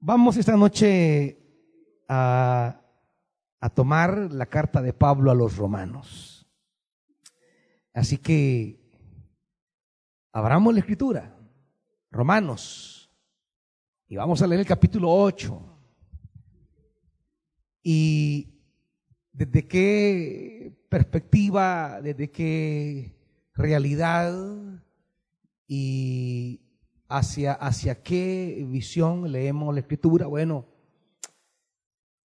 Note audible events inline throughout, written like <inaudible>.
Vamos esta noche a, a, tomar la carta de Pablo a los romanos. Así que abramos la escritura, Romanos, y vamos a leer el capítulo 8. Y desde qué perspectiva, desde qué realidad y hacia, hacia qué visión leemos la escritura. Bueno,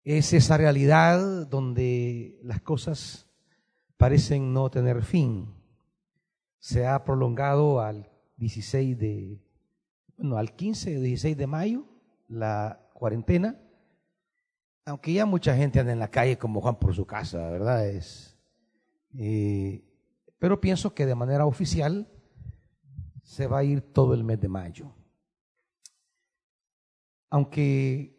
es esa realidad donde las cosas parecen no tener fin. Se ha prolongado al 16 de, bueno, al 15 o 16 de mayo la cuarentena, aunque ya mucha gente anda en la calle como Juan por su casa, ¿verdad? Es, eh, pero pienso que de manera oficial se va a ir todo el mes de mayo. Aunque,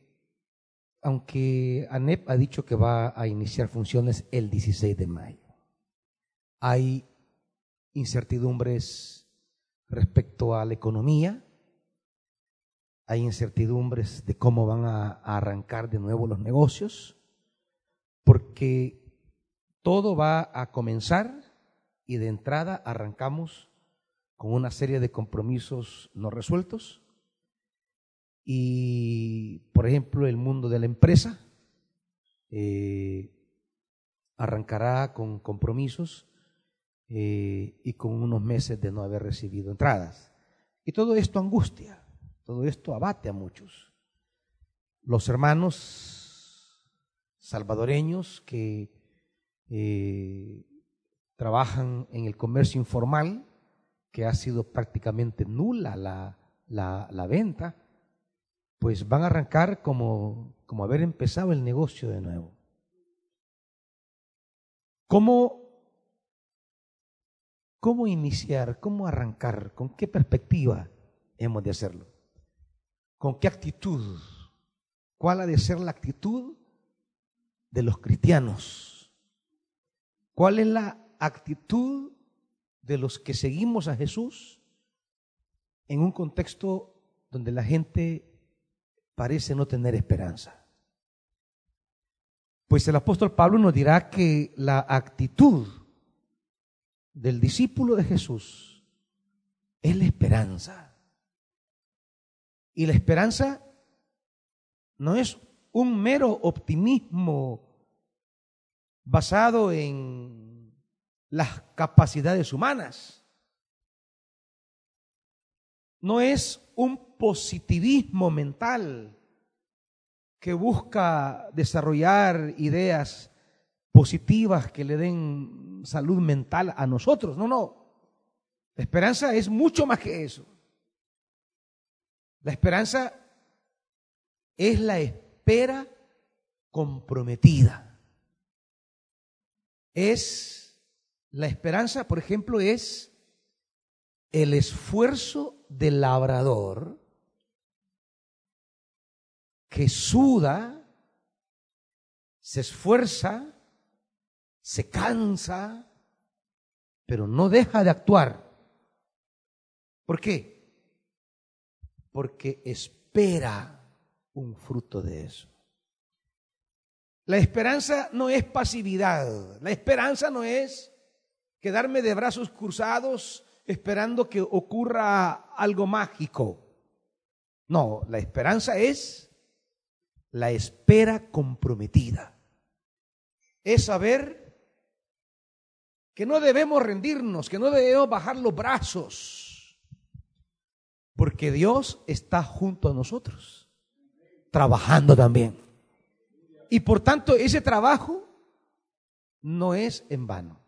aunque ANEP ha dicho que va a iniciar funciones el 16 de mayo. Hay incertidumbres respecto a la economía, hay incertidumbres de cómo van a, arrancar de nuevo los negocios, porque todo va a comenzar y de entrada arrancamos con una serie de compromisos no resueltos. Y, por ejemplo, el mundo de la empresa eh, arrancará con compromisos eh, y con unos meses de no haber recibido entradas. Y todo esto angustia, todo esto abate a muchos. Los hermanos salvadoreños que eh, trabajan en el comercio informal, que ha sido prácticamente nula la, la, venta, pues van a arrancar como, como haber empezado el negocio de nuevo. ¿Cómo, ¿Cómo iniciar? ¿Cómo arrancar? ¿Con qué perspectiva hemos de hacerlo? ¿Con qué actitud? ¿Cuál ha de ser la actitud de los cristianos? ¿Cuál es la actitud de los que seguimos a Jesús en un contexto donde la gente parece no tener esperanza. Pues el apóstol Pablo nos dirá que la actitud del discípulo de Jesús es la esperanza. Y la esperanza no es un mero optimismo basado en las capacidades humanas. No es un positivismo mental que busca desarrollar ideas positivas que le den salud mental a nosotros. No, no. La esperanza es mucho más que eso. La esperanza es la espera comprometida. Es la esperanza, por ejemplo, es el esfuerzo del labrador que suda, se esfuerza, se cansa, pero no deja de actuar. ¿Por qué? Porque espera un fruto de eso. La esperanza no es pasividad, la esperanza no es quedarme de brazos cruzados esperando que ocurra algo mágico. No, la esperanza es la espera comprometida. Es saber que no debemos rendirnos, que no debemos bajar los brazos, porque Dios está junto a nosotros, trabajando también. Y por tanto, ese trabajo no es en vano.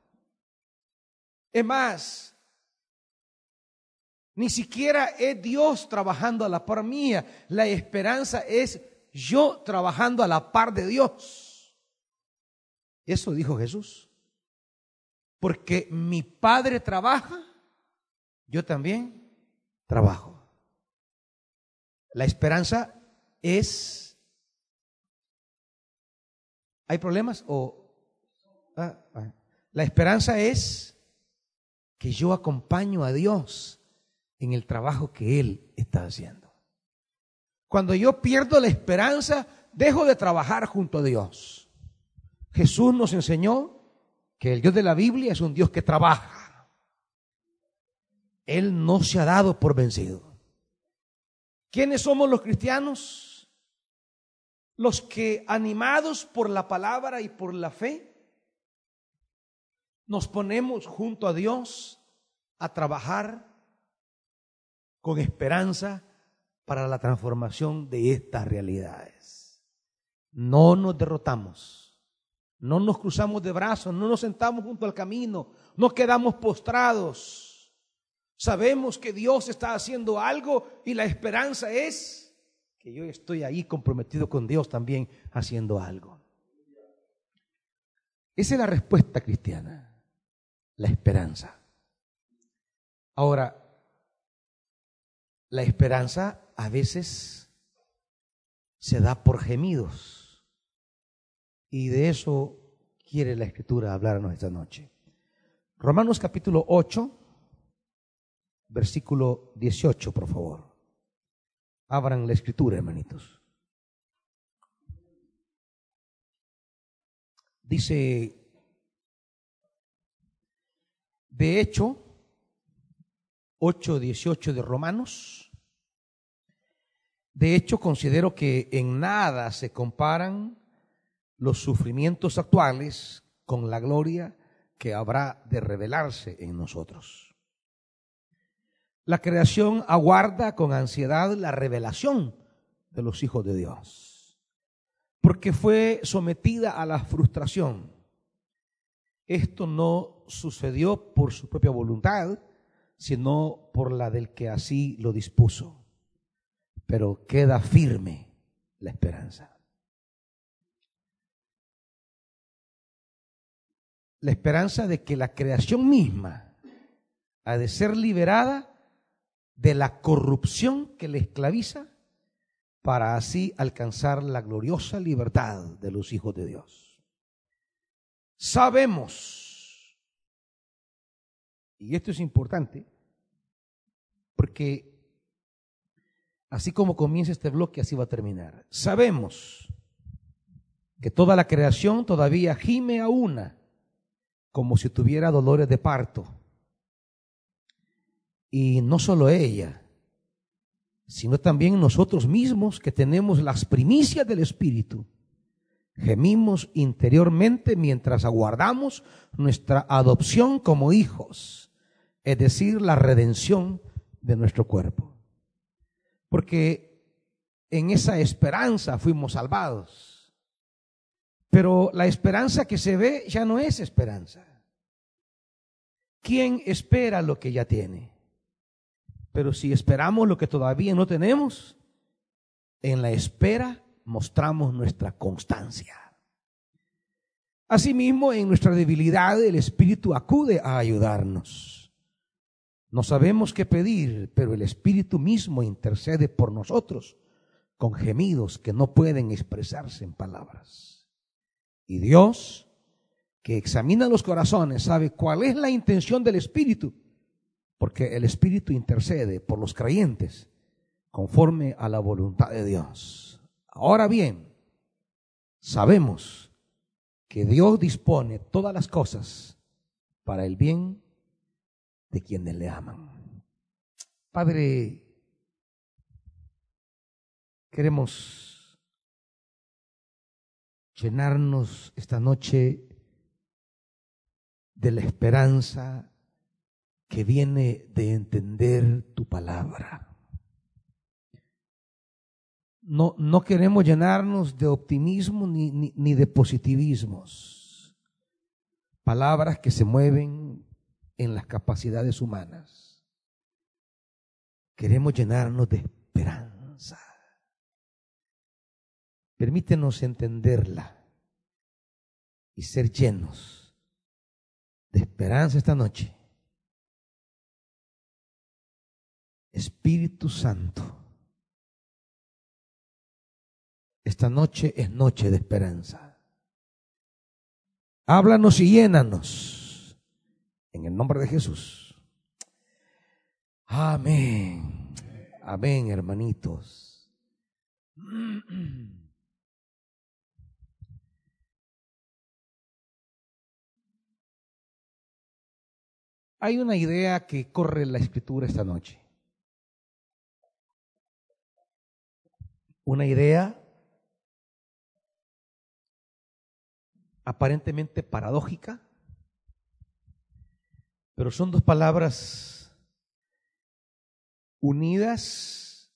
Es más, ni siquiera es Dios trabajando a la par mía. La esperanza es yo trabajando a la par de Dios. Eso dijo Jesús. Porque mi Padre trabaja, yo también trabajo. La esperanza es... ¿Hay problemas? O, ah, ah. la esperanza es que yo acompaño a Dios en el trabajo que Él está haciendo. Cuando yo pierdo la esperanza, dejo de trabajar junto a Dios. Jesús nos enseñó que el Dios de la Biblia es un Dios que trabaja. Él no se ha dado por vencido. ¿Quiénes somos los cristianos? Los que animados por la palabra y por la fe, nos ponemos junto a Dios a trabajar con esperanza para la transformación de estas realidades. No nos derrotamos, no nos cruzamos de brazos, no nos sentamos junto al camino, no quedamos postrados. Sabemos que Dios está haciendo algo y la esperanza es que yo estoy ahí comprometido con Dios también haciendo algo. Esa es la respuesta cristiana, la esperanza. Ahora, la esperanza a veces se da por gemidos. Y de eso quiere la escritura hablarnos esta noche. Romanos capítulo 8, versículo 18, por favor. Abran la escritura, hermanitos. Dice, de hecho, 8, 18 de Romanos, de hecho, considero que en nada se comparan los sufrimientos actuales con la gloria que habrá de revelarse en nosotros. La creación aguarda con ansiedad la revelación de los hijos de Dios, porque fue sometida a la frustración. Esto no sucedió por su propia voluntad, sino por la del que así lo dispuso pero queda firme la esperanza. La esperanza de que la creación misma ha de ser liberada de la corrupción que le esclaviza para así alcanzar la gloriosa libertad de los hijos de Dios. Sabemos, y esto es importante, porque Así como comienza este bloque, así va a terminar. Sabemos que toda la creación todavía gime a una, como si tuviera dolores de parto. Y no solo ella, sino también nosotros mismos que tenemos las primicias del Espíritu. Gemimos interiormente mientras aguardamos nuestra adopción como hijos, es decir, la redención de nuestro cuerpo porque en esa esperanza fuimos salvados. Pero la esperanza que se ve ya no es esperanza. ¿Quién espera lo que ya tiene? Pero si esperamos lo que todavía no tenemos, en la espera mostramos nuestra constancia. Asimismo, en nuestra debilidad el Espíritu acude a ayudarnos. No sabemos qué pedir, pero el Espíritu mismo intercede por nosotros con gemidos que no pueden expresarse en palabras. Y Dios, que examina los corazones, sabe cuál es la intención del Espíritu, porque el Espíritu intercede por los creyentes conforme a la voluntad de Dios. Ahora bien, sabemos que Dios dispone todas las cosas para el bien de quienes le aman. Padre, queremos llenarnos esta noche de la esperanza que viene de entender tu palabra. No, no queremos llenarnos de optimismo ni, ni, ni de positivismos. Palabras que se mueven en las capacidades humanas. Queremos llenarnos de esperanza. Permítenos entenderla y ser llenos de esperanza esta noche. Espíritu Santo, esta noche es noche de esperanza. Háblanos y llénanos en el nombre de Jesús. Amén. Amén, hermanitos. Hay una idea que corre en la escritura esta noche. Una idea aparentemente paradójica, pero son dos palabras unidas,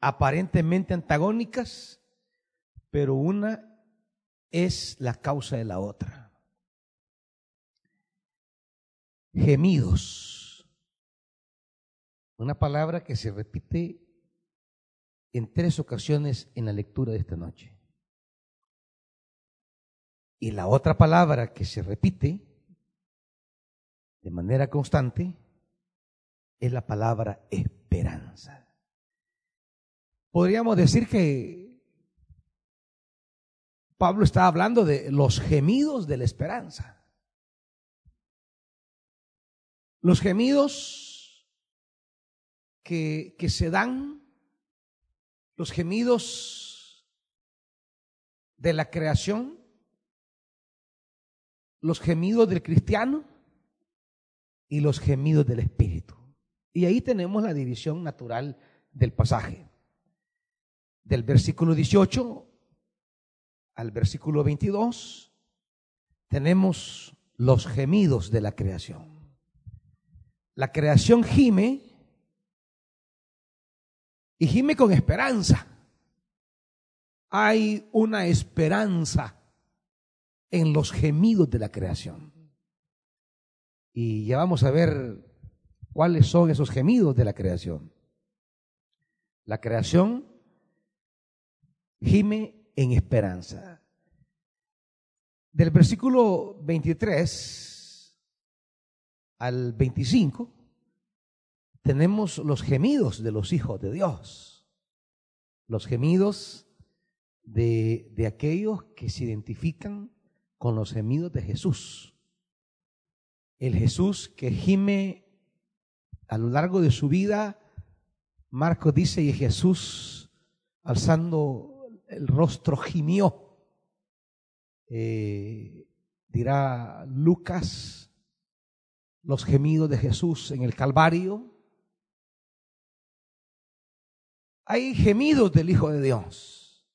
aparentemente antagónicas, pero una es la causa de la otra. Gemidos. Una palabra que se repite en tres ocasiones en la lectura de esta noche. Y la otra palabra que se repite de manera constante es la palabra esperanza. Podríamos decir que Pablo está hablando de los gemidos de la esperanza. Los gemidos que, que se dan, los gemidos de la creación, los gemidos del cristiano y los gemidos del espíritu. Y ahí tenemos la división natural del pasaje. Del versículo 18 al versículo 22 tenemos los gemidos de la creación. La creación gime y gime con esperanza. Hay una esperanza en los gemidos de la creación. Y ya vamos a ver cuáles son esos gemidos de la creación. La creación gime en esperanza. Del versículo 23 al 25 tenemos los gemidos de los hijos de Dios, los gemidos de, de aquellos que se identifican con los gemidos de Jesús. El Jesús que gime a lo largo de su vida, Marcos dice, y Jesús alzando el rostro gimió. Eh, dirá Lucas, los gemidos de Jesús en el Calvario. Hay gemidos del Hijo de Dios,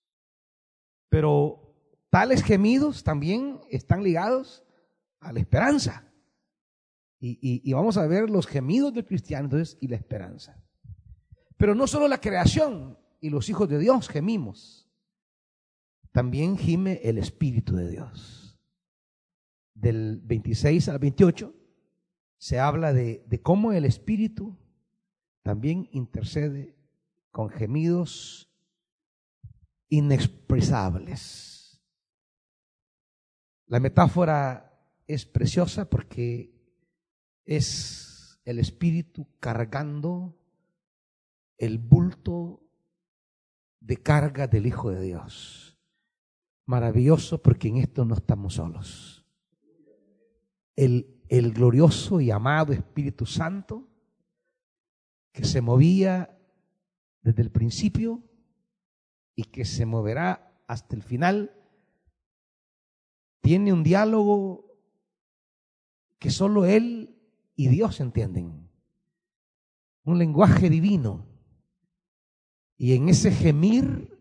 pero Tales gemidos también están ligados a la esperanza. Y, vamos a ver los gemidos del cristiano entonces, y la esperanza. Pero no solo la creación y los hijos de Dios gemimos, también gime el Espíritu de Dios. Del 26 al 28 se habla de, de cómo el Espíritu también intercede con gemidos inexpresables la metáfora es preciosa porque es el espíritu cargando el bulto de carga del Hijo de Dios. Maravilloso porque en esto no estamos solos. El, el glorioso y amado Espíritu Santo que se movía desde el principio y que se moverá hasta el final tiene un diálogo que solo Él y Dios entienden. Un lenguaje divino. Y en ese gemir,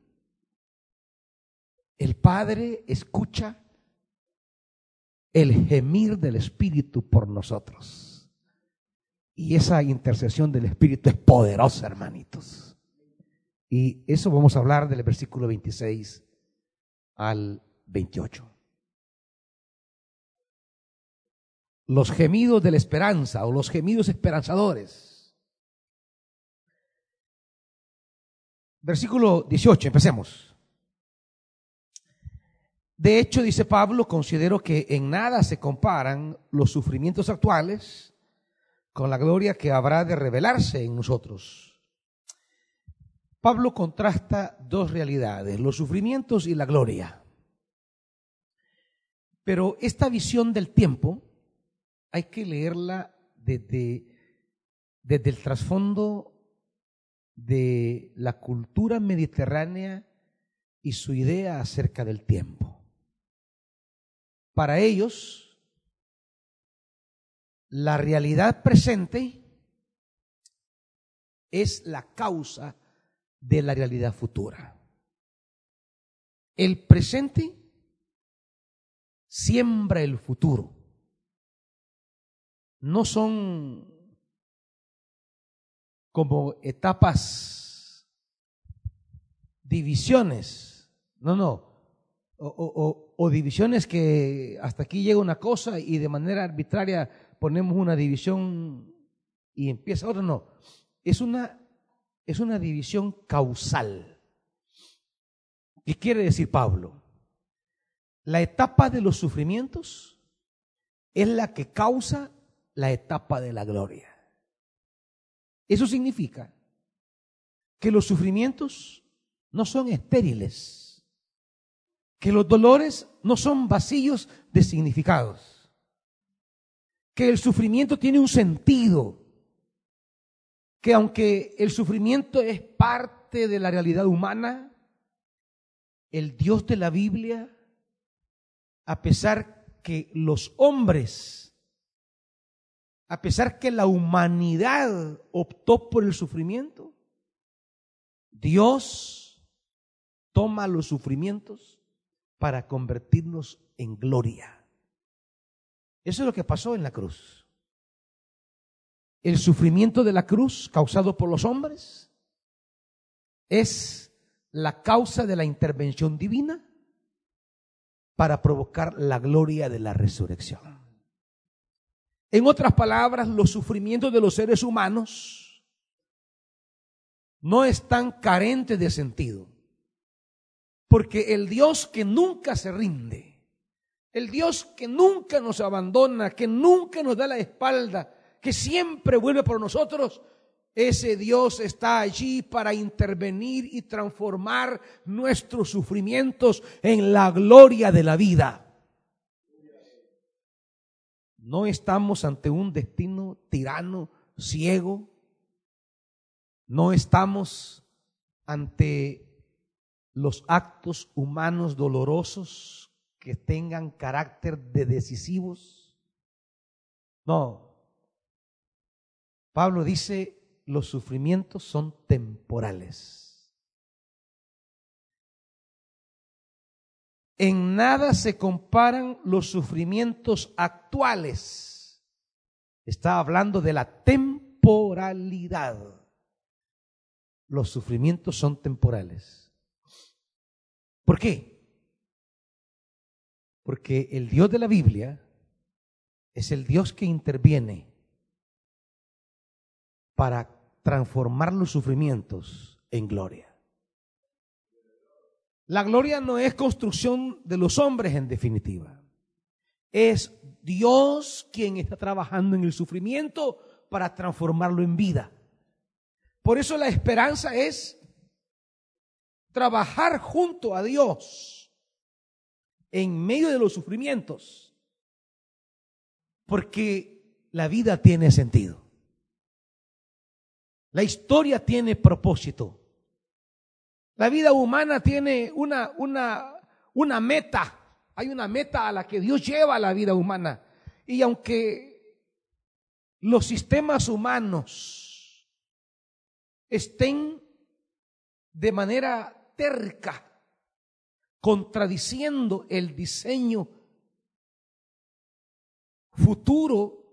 el Padre escucha el gemir del Espíritu por nosotros. Y esa intercesión del Espíritu es poderosa, hermanitos. Y eso vamos a hablar del versículo 26 al 28. Los gemidos de la esperanza o los gemidos esperanzadores. Versículo 18, empecemos. De hecho, dice Pablo, considero que en nada se comparan los sufrimientos actuales con la gloria que habrá de revelarse en nosotros. Pablo contrasta dos realidades, los sufrimientos y la gloria. Pero esta visión del tiempo hay que leerla desde, desde el trasfondo de la cultura mediterránea y su idea acerca del tiempo. Para ellos, la realidad presente es la causa de la realidad futura. El presente siembra el futuro. No son como etapas, divisiones. No, no. O, divisiones que hasta aquí llega una cosa y de manera arbitraria ponemos una división y empieza otra. No. Es una, es una división causal. ¿Qué quiere decir Pablo? La etapa de los sufrimientos es la que causa la etapa de la gloria. Eso significa que los sufrimientos no son estériles, que los dolores no son vacíos de significados, que el sufrimiento tiene un sentido, que aunque el sufrimiento es parte de la realidad humana, el Dios de la Biblia, a pesar que los hombres a pesar que la humanidad optó por el sufrimiento, Dios toma los sufrimientos para convertirnos en gloria. Eso es lo que pasó en la cruz. El sufrimiento de la cruz causado por los hombres es la causa de la intervención divina para provocar la gloria de la resurrección. En otras palabras, los sufrimientos de los seres humanos no están carentes de sentido. Porque el Dios que nunca se rinde, el Dios que nunca nos abandona, que nunca nos da la espalda, que siempre vuelve por nosotros, ese Dios está allí para intervenir y transformar nuestros sufrimientos en la gloria de la vida. No estamos ante un destino tirano, ciego. No estamos ante los actos humanos dolorosos que tengan carácter de decisivos. No. Pablo dice, los sufrimientos son temporales. En nada se comparan los sufrimientos actuales. Está hablando de la temporalidad. Los sufrimientos son temporales. ¿Por qué? Porque el Dios de la Biblia es el Dios que interviene para transformar los sufrimientos en gloria. La gloria no es construcción de los hombres en definitiva. Es Dios quien está trabajando en el sufrimiento para transformarlo en vida. Por eso la esperanza es trabajar junto a Dios en medio de los sufrimientos. Porque la vida tiene sentido. La historia tiene propósito. La vida humana tiene una, una, una meta. Hay una meta a la que Dios lleva a la vida humana. Y aunque los sistemas humanos estén de manera terca contradiciendo el diseño futuro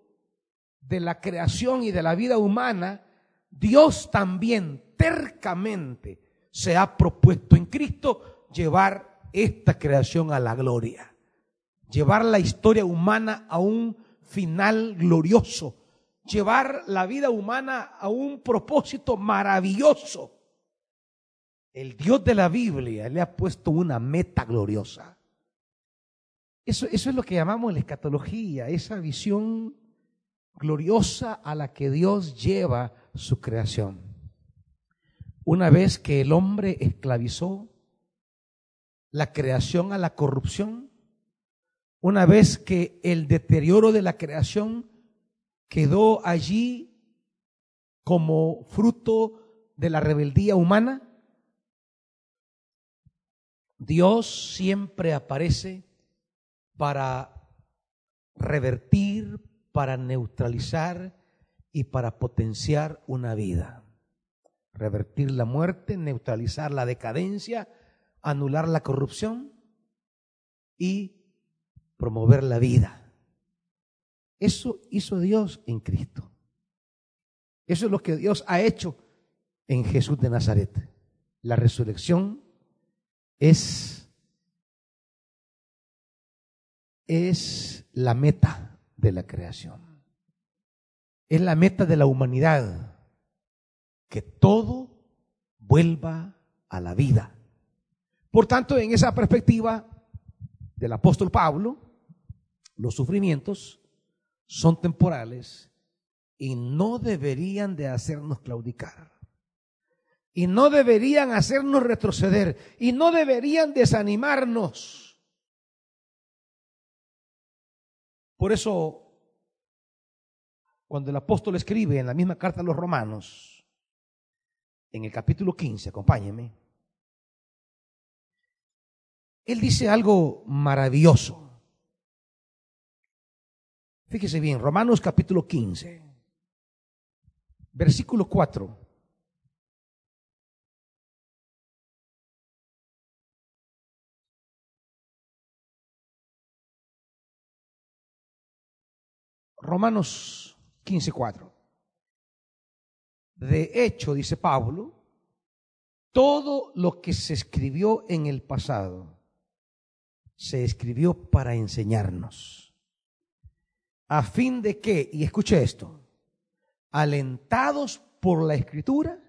de la creación y de la vida humana, Dios también tercamente se ha propuesto en Cristo llevar esta creación a la gloria, llevar la historia humana a un final glorioso, llevar la vida humana a un propósito maravilloso. El Dios de la Biblia le ha puesto una meta gloriosa. Eso, eso es lo que llamamos la escatología, esa visión gloriosa a la que Dios lleva su creación. Una vez que el hombre esclavizó la creación a la corrupción, una vez que el deterioro de la creación quedó allí como fruto de la rebeldía humana, Dios siempre aparece para revertir, para neutralizar y para potenciar una vida. Revertir la muerte, neutralizar la decadencia, anular la corrupción y promover la vida. Eso hizo Dios en Cristo. Eso es lo que Dios ha hecho en Jesús de Nazaret. La resurrección es, es la meta de la creación. Es la meta de la humanidad. Que todo vuelva a la vida. Por tanto, en esa perspectiva del apóstol Pablo, los sufrimientos son temporales y no deberían de hacernos claudicar y no deberían hacernos retroceder y no deberían desanimarnos. Por eso, cuando el apóstol escribe en la misma carta a los romanos, en el capítulo 15, acompáñeme, él dice algo maravilloso. Fíjese bien, Romanos capítulo 15, versículo 4. Romanos 15:4. De hecho, dice Pablo, todo lo que se escribió en el pasado se escribió para enseñarnos, a fin de que, y escuche esto, alentados por la escritura,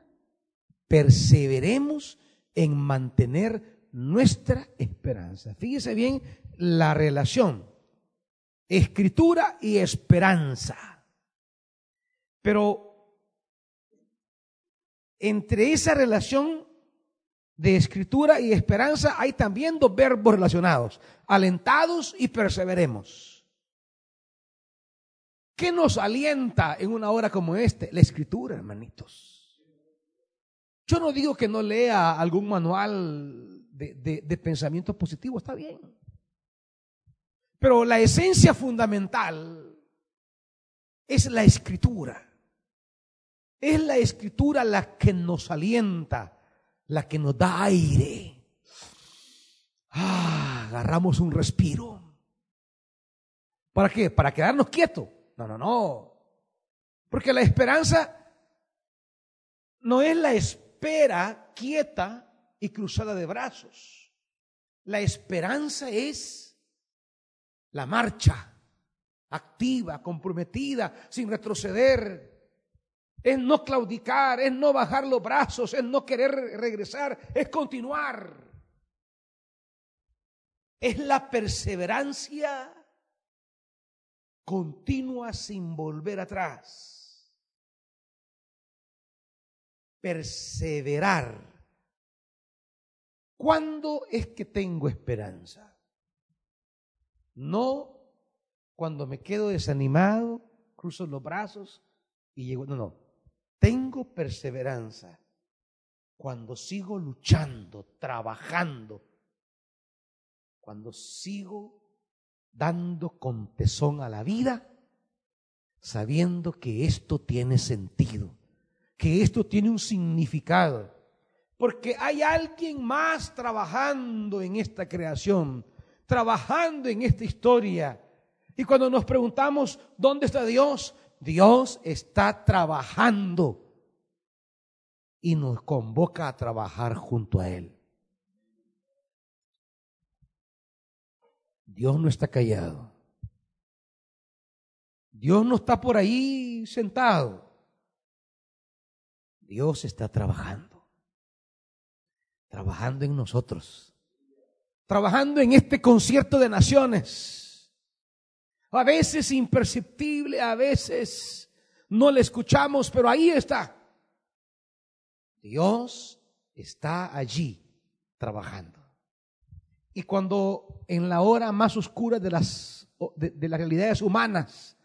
perseveremos en mantener nuestra esperanza. Fíjese bien la relación escritura y esperanza. Pero entre esa relación de escritura y esperanza hay también dos verbos relacionados, alentados y perseveremos. ¿Qué nos alienta en una hora como esta? La escritura, hermanitos. Yo no digo que no lea algún manual de, de pensamiento positivo, está bien. Pero la esencia fundamental es la escritura. Es la escritura la que nos alienta, la que nos da aire. Ah, agarramos un respiro. ¿Para qué? ¿Para quedarnos quietos? No, no, no. Porque la esperanza no es la espera quieta y cruzada de brazos. La esperanza es la marcha activa, comprometida, sin retroceder. Es no claudicar, es no bajar los brazos, es no querer regresar, es continuar. Es la perseverancia continua sin volver atrás. Perseverar. ¿Cuándo es que tengo esperanza? No cuando me quedo desanimado, cruzo los brazos y llego. No, no. Tengo perseverancia cuando sigo luchando, trabajando, cuando sigo dando con tesón a la vida, sabiendo que esto tiene sentido, que esto tiene un significado, porque hay alguien más trabajando en esta creación trabajando en esta historia. Y cuando nos preguntamos, ¿dónde está Dios? Dios está trabajando y nos convoca a trabajar junto a Él. Dios no está callado. Dios no está por ahí sentado. Dios está trabajando. Trabajando en nosotros trabajando en este concierto de naciones. A veces imperceptible, a veces no le escuchamos, pero ahí está. Dios está allí trabajando. Y cuando en la hora más oscura de las, de, las realidades humanas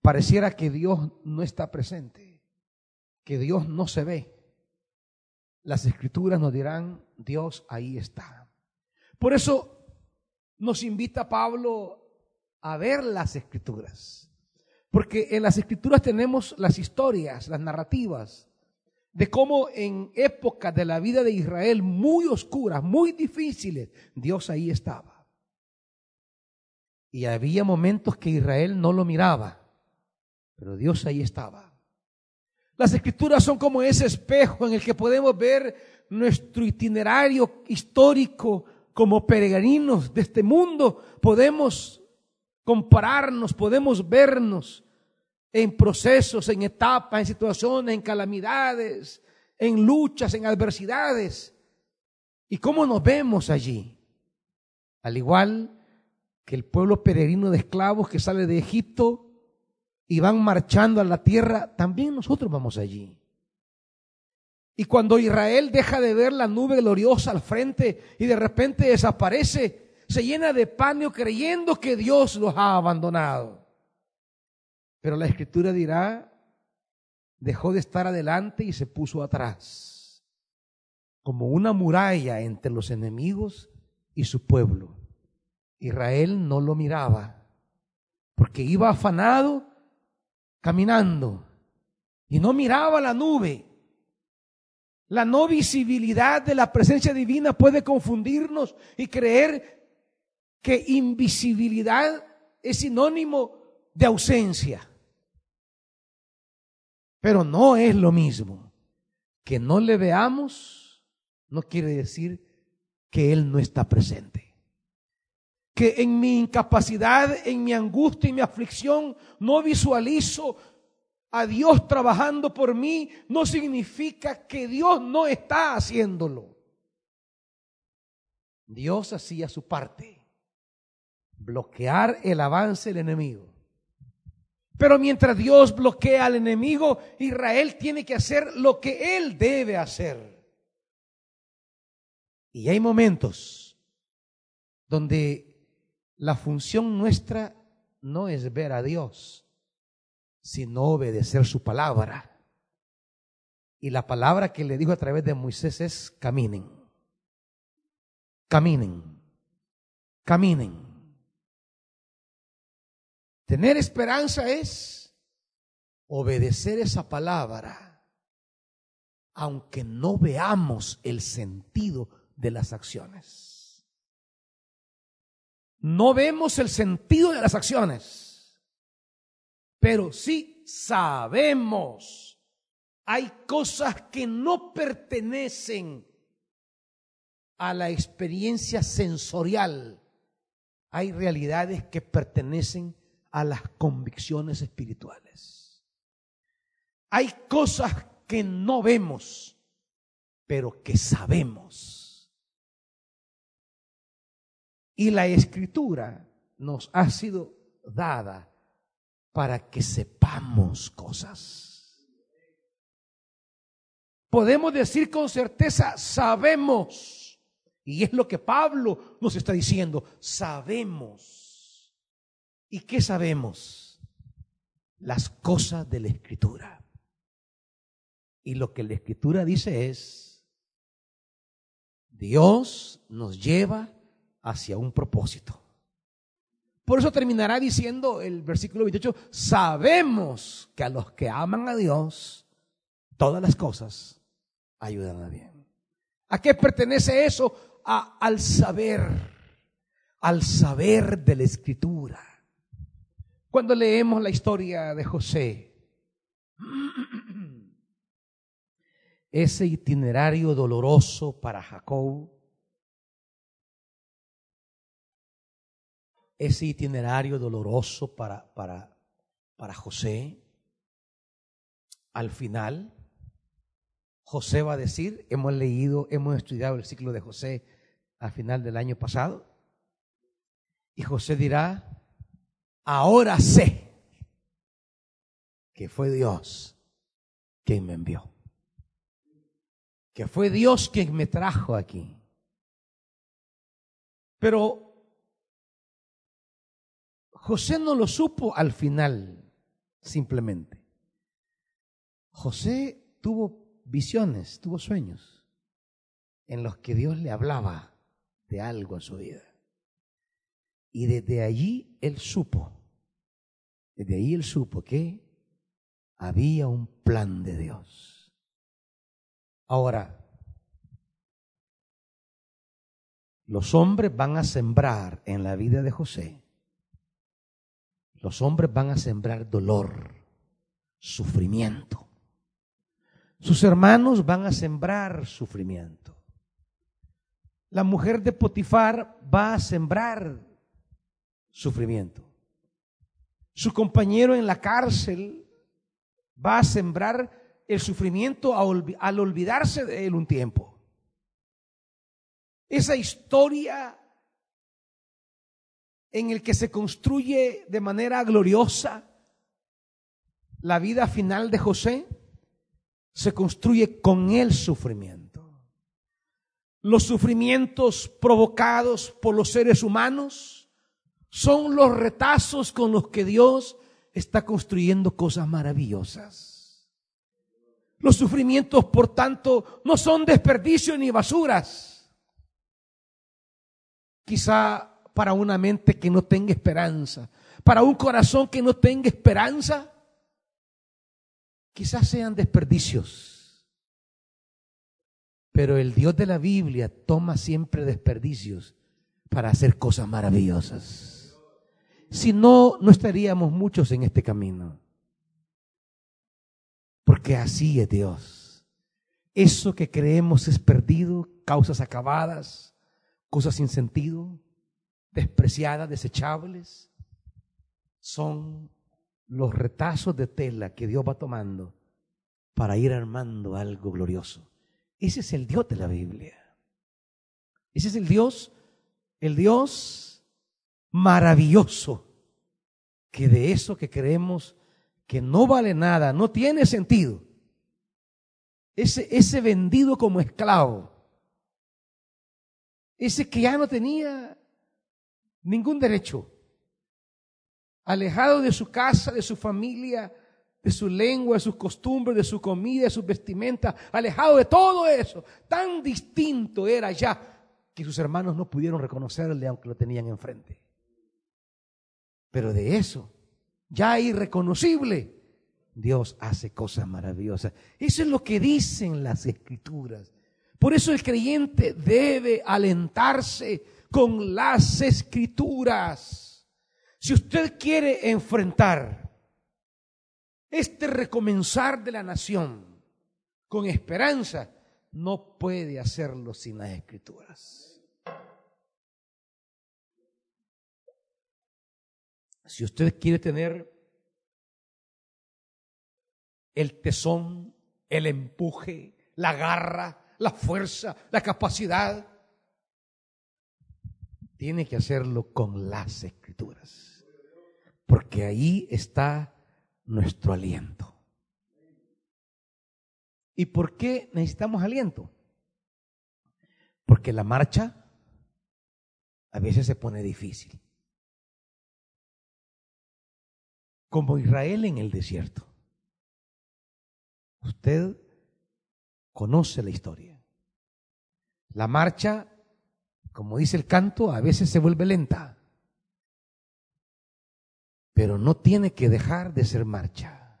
pareciera que Dios no está presente, que Dios no se ve, las escrituras nos dirán, Dios ahí está. Por eso nos invita Pablo a ver las escrituras. Porque en las escrituras tenemos las historias, las narrativas, de cómo en épocas de la vida de Israel muy oscuras, muy difíciles, Dios ahí estaba. Y había momentos que Israel no lo miraba, pero Dios ahí estaba. Las escrituras son como ese espejo en el que podemos ver nuestro itinerario histórico como peregrinos de este mundo. Podemos compararnos, podemos vernos en procesos, en etapas, en situaciones, en calamidades, en luchas, en adversidades. ¿Y cómo nos vemos allí? Al igual que el pueblo peregrino de esclavos que sale de Egipto y van marchando a la tierra, también nosotros vamos allí. Y cuando Israel deja de ver la nube gloriosa al frente y de repente desaparece, se llena de pánico creyendo que Dios los ha abandonado. Pero la escritura dirá, dejó de estar adelante y se puso atrás, como una muralla entre los enemigos y su pueblo. Israel no lo miraba, porque iba afanado caminando y no miraba la nube. La no visibilidad de la presencia divina puede confundirnos y creer que invisibilidad es sinónimo de ausencia. Pero no es lo mismo. Que no le veamos no quiere decir que Él no está presente. Que en mi incapacidad, en mi angustia y mi aflicción no visualizo a Dios trabajando por mí, no significa que Dios no está haciéndolo. Dios hacía su parte, bloquear el avance del enemigo. Pero mientras Dios bloquea al enemigo, Israel tiene que hacer lo que él debe hacer. Y hay momentos donde la función nuestra no es ver a Dios, sino obedecer su palabra. Y la palabra que le dijo a través de Moisés es caminen, caminen, caminen. Tener esperanza es obedecer esa palabra, aunque no veamos el sentido de las acciones. No vemos el sentido de las acciones, pero sí sabemos. Hay cosas que no pertenecen a la experiencia sensorial. Hay realidades que pertenecen a las convicciones espirituales. Hay cosas que no vemos, pero que sabemos. Y la escritura nos ha sido dada para que sepamos cosas. Podemos decir con certeza, sabemos. Y es lo que Pablo nos está diciendo, sabemos ¿Y qué sabemos? Las cosas de la escritura. Y lo que la escritura dice es, Dios nos lleva hacia un propósito. Por eso terminará diciendo el versículo 28, sabemos que a los que aman a Dios, todas las cosas ayudan a bien. ¿A qué pertenece eso? al saber, al saber de la escritura. Cuando leemos la historia de José, ese itinerario doloroso para Jacob, ese itinerario doloroso para, para, para José, al final, José va a decir, hemos leído, hemos estudiado el ciclo de José al final del año pasado, y José dirá, ahora sé que fue Dios quien me envió. Que fue Dios quien me trajo aquí. Pero José no lo supo al final, simplemente. José tuvo visiones, tuvo sueños. en los que Dios le hablaba de algo en su vida. Y desde allí él supo, desde ahí él supo que había un plan de Dios. Ahora, los hombres van a sembrar en la vida de José, los hombres van a sembrar dolor, sufrimiento. Sus hermanos van a sembrar sufrimiento. La mujer de Potifar va a sembrar sufrimiento. Su compañero en la cárcel va a sembrar el sufrimiento al olvidarse de él un tiempo. Esa historia en el que se construye de manera gloriosa la vida final de José, se construye con el sufrimiento. Los sufrimientos provocados por los seres humanos son los retazos con los que Dios está construyendo cosas maravillosas. Los sufrimientos, por tanto, no son desperdicio ni basuras. Quizá para una mente que no tenga esperanza, para un corazón que no tenga esperanza, quizás sean desperdicios. Pero el Dios de la Biblia toma siempre desperdicios para hacer cosas maravillosas. Si no, no estaríamos muchos en este camino. Porque así es Dios. Eso que creemos es perdido, causas acabadas, cosas sin sentido, despreciadas, desechables, son los retazos de tela que Dios va tomando para ir armando algo glorioso. Ese es el Dios de la Biblia. Ese es el Dios, el Dios maravilloso, que de eso que creemos que no vale nada, no tiene sentido. Ese, ese vendido como esclavo, ese que ya no tenía ningún derecho, alejado de su casa, de su familia, de su lengua, de sus costumbres, de su comida, de sus vestimentas, alejado de todo eso. Tan distinto era ya que sus hermanos no pudieron reconocerle aunque lo tenían enfrente. Pero de eso, ya irreconocible, Dios hace cosas maravillosas. Eso es lo que dicen las escrituras. Por eso el creyente debe alentarse con las escrituras. Si usted quiere enfrentar este recomenzar de la nación con esperanza, no puede hacerlo sin las escrituras. Si usted quiere tener el tesón, el empuje, la garra, la fuerza, la capacidad, tiene que hacerlo con las escrituras porque ahí está nuestro aliento. ¿Y por qué necesitamos aliento? Porque la marcha a veces se pone difícil. Como Israel en el desierto. Usted conoce la historia. La marcha, como dice el canto, a veces se vuelve lenta pero no tiene que dejar de ser marcha.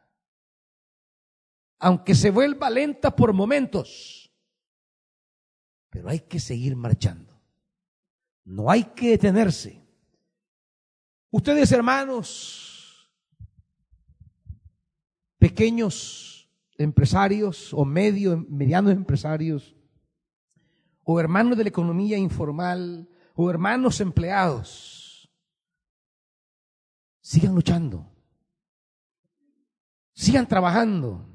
Aunque se vuelva lenta por momentos, pero hay que seguir marchando. No hay que detenerse. Ustedes hermanos, pequeños empresarios o medianos empresarios, o hermanos de la economía informal, o hermanos empleados, Sigan luchando. Sigan trabajando.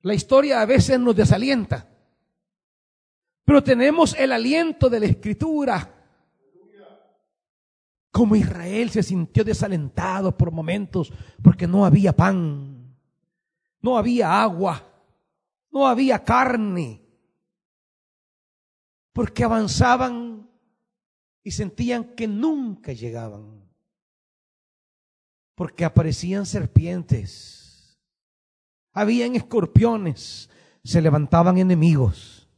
La historia a veces nos desalienta, pero tenemos el aliento de la escritura. Como Israel se sintió desalentado por momentos porque no había pan, no había agua, no había carne, porque avanzaban y sentían que nunca llegaban, porque aparecían serpientes, habían escorpiones, se levantaban enemigos.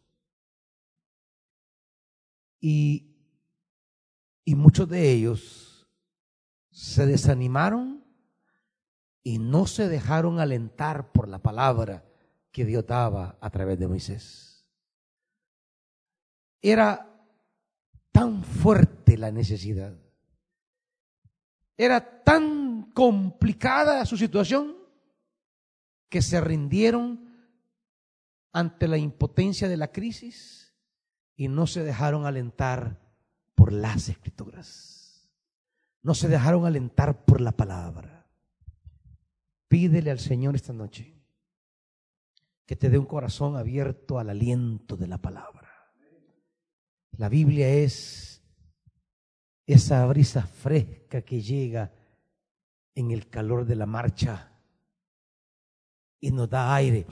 Y, y muchos de ellos se desanimaron y no se dejaron alentar por la palabra que Dios daba a través de Moisés. Era tan fuerte la necesidad, era tan complicada su situación que se rindieron ante la impotencia de la crisis y no se dejaron alentar por las escrituras. No se dejaron alentar por la palabra. Pídele al Señor esta noche que te dé un corazón abierto al aliento de la palabra. La Biblia es esa brisa fresca que llega en el calor de la marcha y nos da aire.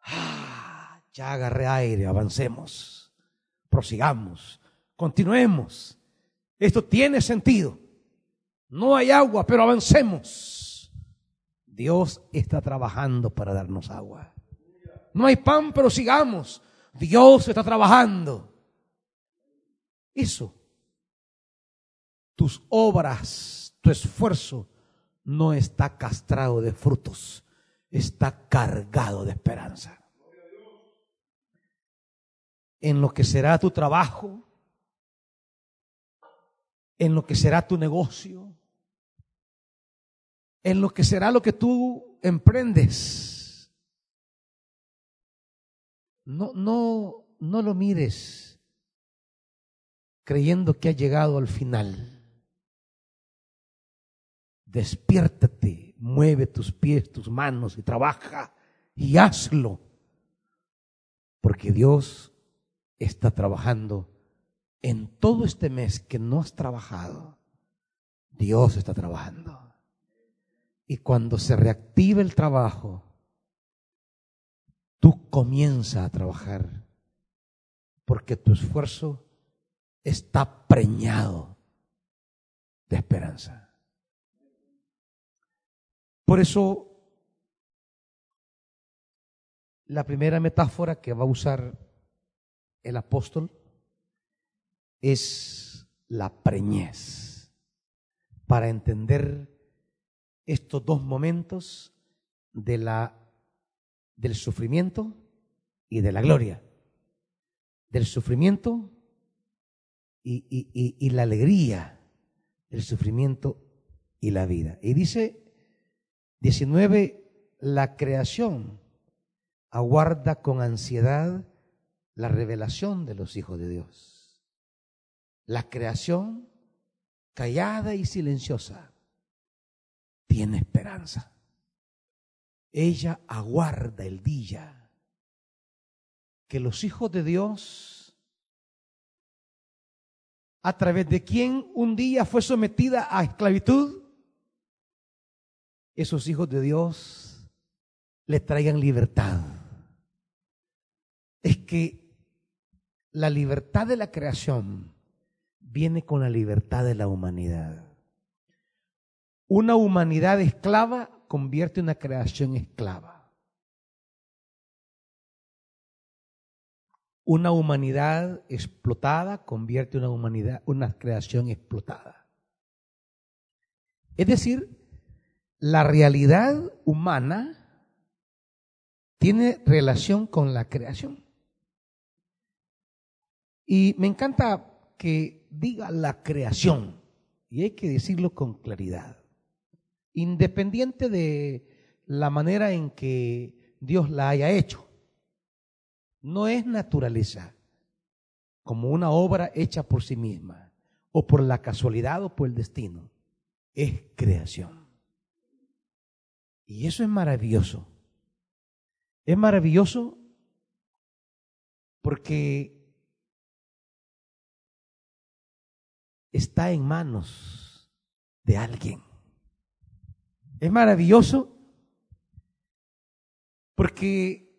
Ah, ya agarré aire, avancemos, prosigamos, continuemos. Esto tiene sentido. No hay agua, pero avancemos. Dios está trabajando para darnos agua. No hay pan, pero sigamos. Dios está trabajando. Eso. Tus obras, tu esfuerzo no está castrado de frutos está cargado de esperanza. En lo que será tu trabajo, en lo que será tu negocio, en lo que será lo que tú emprendes. No, no, no lo mires creyendo que ha llegado al final. Despiértate mueve tus pies, tus manos y trabaja y hazlo. Porque Dios está trabajando en todo este mes que no has trabajado. Dios está trabajando. Y cuando se reactiva el trabajo, tú comienzas a trabajar. Porque tu esfuerzo está preñado de esperanza. Por eso, la primera metáfora que va a usar el apóstol es la preñez, para entender estos dos momentos de la, del sufrimiento y de la gloria, del sufrimiento y, y, y la alegría, del sufrimiento y la vida. Y dice 19. La creación aguarda con ansiedad la revelación de los hijos de Dios. La creación, callada y silenciosa, tiene esperanza. Ella aguarda el día que los hijos de Dios, a través de quien un día fue sometida a esclavitud, esos hijos de Dios le traigan libertad. Es que la libertad de la creación viene con la libertad de la humanidad. Una humanidad esclava convierte una creación esclava. Una humanidad explotada convierte una humanidad, una creación explotada. Es decir, la realidad humana tiene relación con la creación. Y me encanta que diga la creación, y hay que decirlo con claridad, independiente de la manera en que Dios la haya hecho. No es naturaleza, como una obra hecha por sí misma, o por la casualidad o por el destino, es creación. Y eso es maravilloso. Es maravilloso porque está en manos de alguien. Es maravilloso porque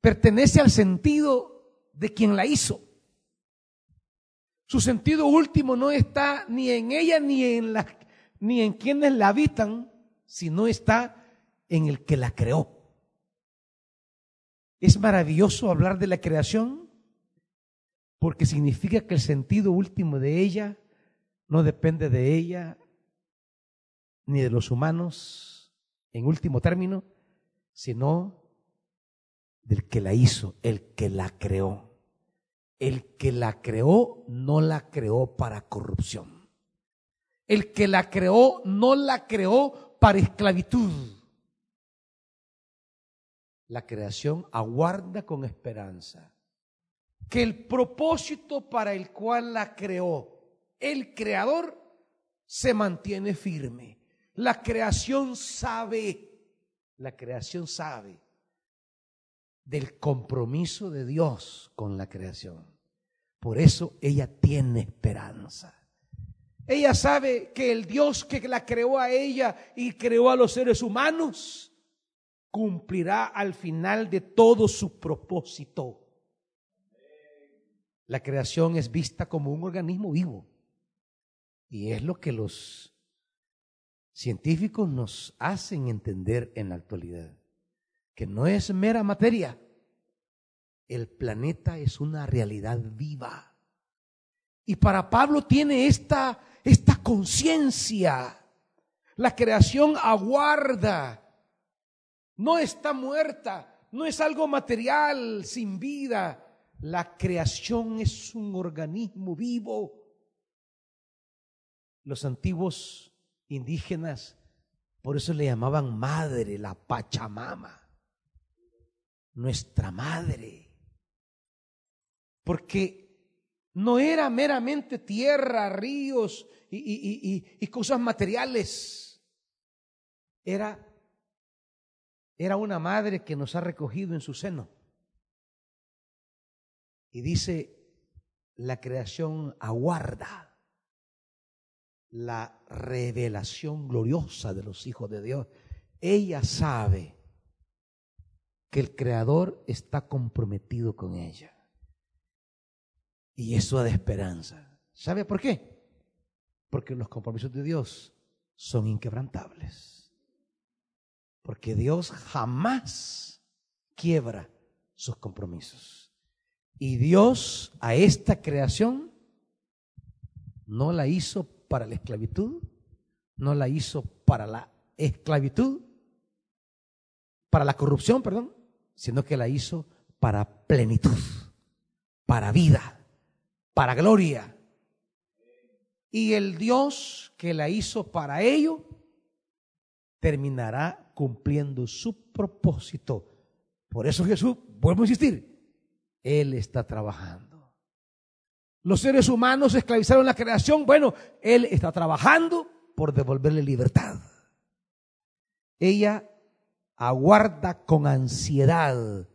pertenece al sentido de quien la hizo. Su sentido último no está ni en ella ni en, ni en quienes la habitan, si no está en el que la creó. Es maravilloso hablar de la creación porque significa que el sentido último de ella no depende de ella ni de los humanos en último término, sino del que la hizo, el que la creó. El que la creó no la creó para corrupción. El que la creó no la creó para esclavitud. La creación aguarda con esperanza que el propósito para el cual la creó el creador se mantiene firme. La creación sabe, la creación sabe del compromiso de Dios con la creación. Por eso ella tiene esperanza. Ella sabe que el Dios que la creó a ella y creó a los seres humanos cumplirá al final de todo su propósito. La creación es vista como un organismo vivo. Y es lo que los científicos nos hacen entender en la actualidad, que no es mera materia. El planeta es una realidad viva. Y para Pablo tiene esta, esta conciencia. La creación aguarda. No está muerta. No es algo material, sin vida. La creación es un organismo vivo los antiguos indígenas, por eso le llamaban madre, la Pachamama, nuestra madre. Porque no era meramente tierra, ríos y, y cosas materiales. Era, era una madre que nos ha recogido en su seno. Y dice, la creación aguarda la revelación gloriosa de los hijos de Dios. Ella sabe que el Creador está comprometido con ella. Y eso da esperanza. ¿Sabe por qué? Porque los compromisos de Dios son inquebrantables. Porque Dios jamás quiebra sus compromisos. Y Dios a esta creación no la hizo para la esclavitud, no la hizo para la esclavitud, para la corrupción, perdón, sino que la hizo para plenitud, para vida, para gloria. Y el Dios que la hizo para ello terminará cumpliendo su propósito. Por eso Jesús, vuelvo a insistir, Él está trabajando. Los seres humanos esclavizaron la creación. Bueno, Él está trabajando por devolverle libertad. Ella aguarda con ansiedad,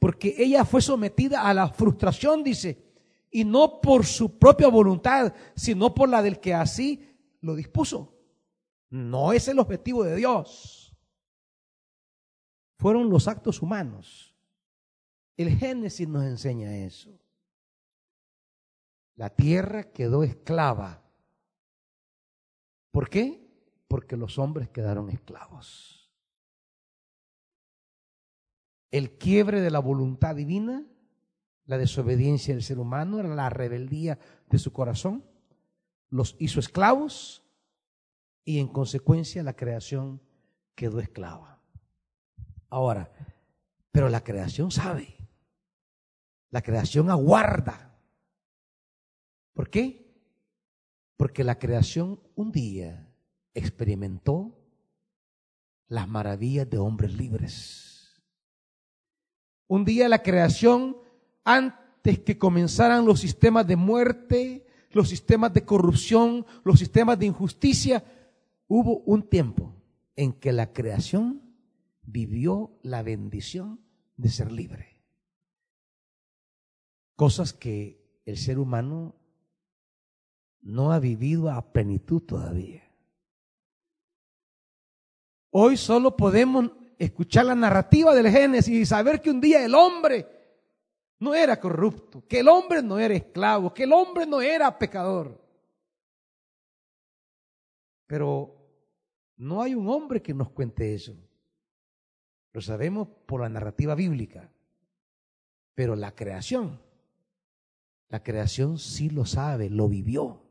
porque ella fue sometida a la frustración, dice, y no por su propia voluntad, sino por la del que así lo dispuso. No es el objetivo de Dios. Fueron los actos humanos. El Génesis nos enseña eso. La tierra quedó esclava. ¿Por qué? Porque los hombres quedaron esclavos. El quiebre de la voluntad divina, la desobediencia del ser humano, la rebeldía de su corazón, los hizo esclavos y en consecuencia la creación quedó esclava. Ahora, pero la creación sabe, la creación aguarda ¿Por qué? Porque la creación un día experimentó las maravillas de hombres libres. Un día la creación, antes que comenzaran los sistemas de muerte, los sistemas de corrupción, los sistemas de injusticia, hubo un tiempo en que la creación vivió la bendición de ser libre. Cosas que el ser humano no ha vivido a plenitud todavía. Hoy solo podemos escuchar la narrativa del Génesis y saber que un día el hombre no era corrupto, que el hombre no era esclavo, que el hombre no era pecador. Pero no hay un hombre que nos cuente eso. Lo sabemos por la narrativa bíblica. Pero la creación, la creación sí lo sabe, lo vivió.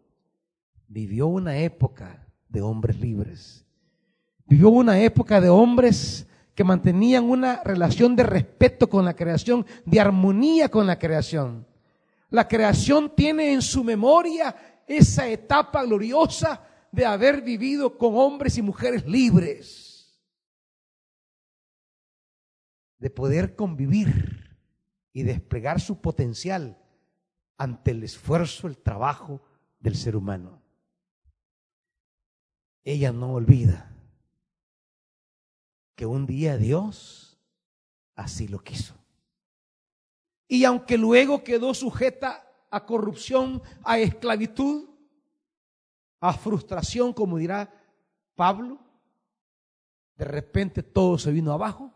Vivió una época de hombres libres. Vivió una época de hombres que mantenían una relación de respeto con la creación, de armonía con la creación. La creación tiene en su memoria esa etapa gloriosa de haber vivido con hombres y mujeres libres, de poder convivir y desplegar su potencial ante el esfuerzo, el trabajo del ser humano. Ella no olvida que un día Dios así lo quiso. Y aunque luego quedó sujeta a corrupción, a esclavitud, a frustración, como dirá Pablo, de repente todo se vino abajo,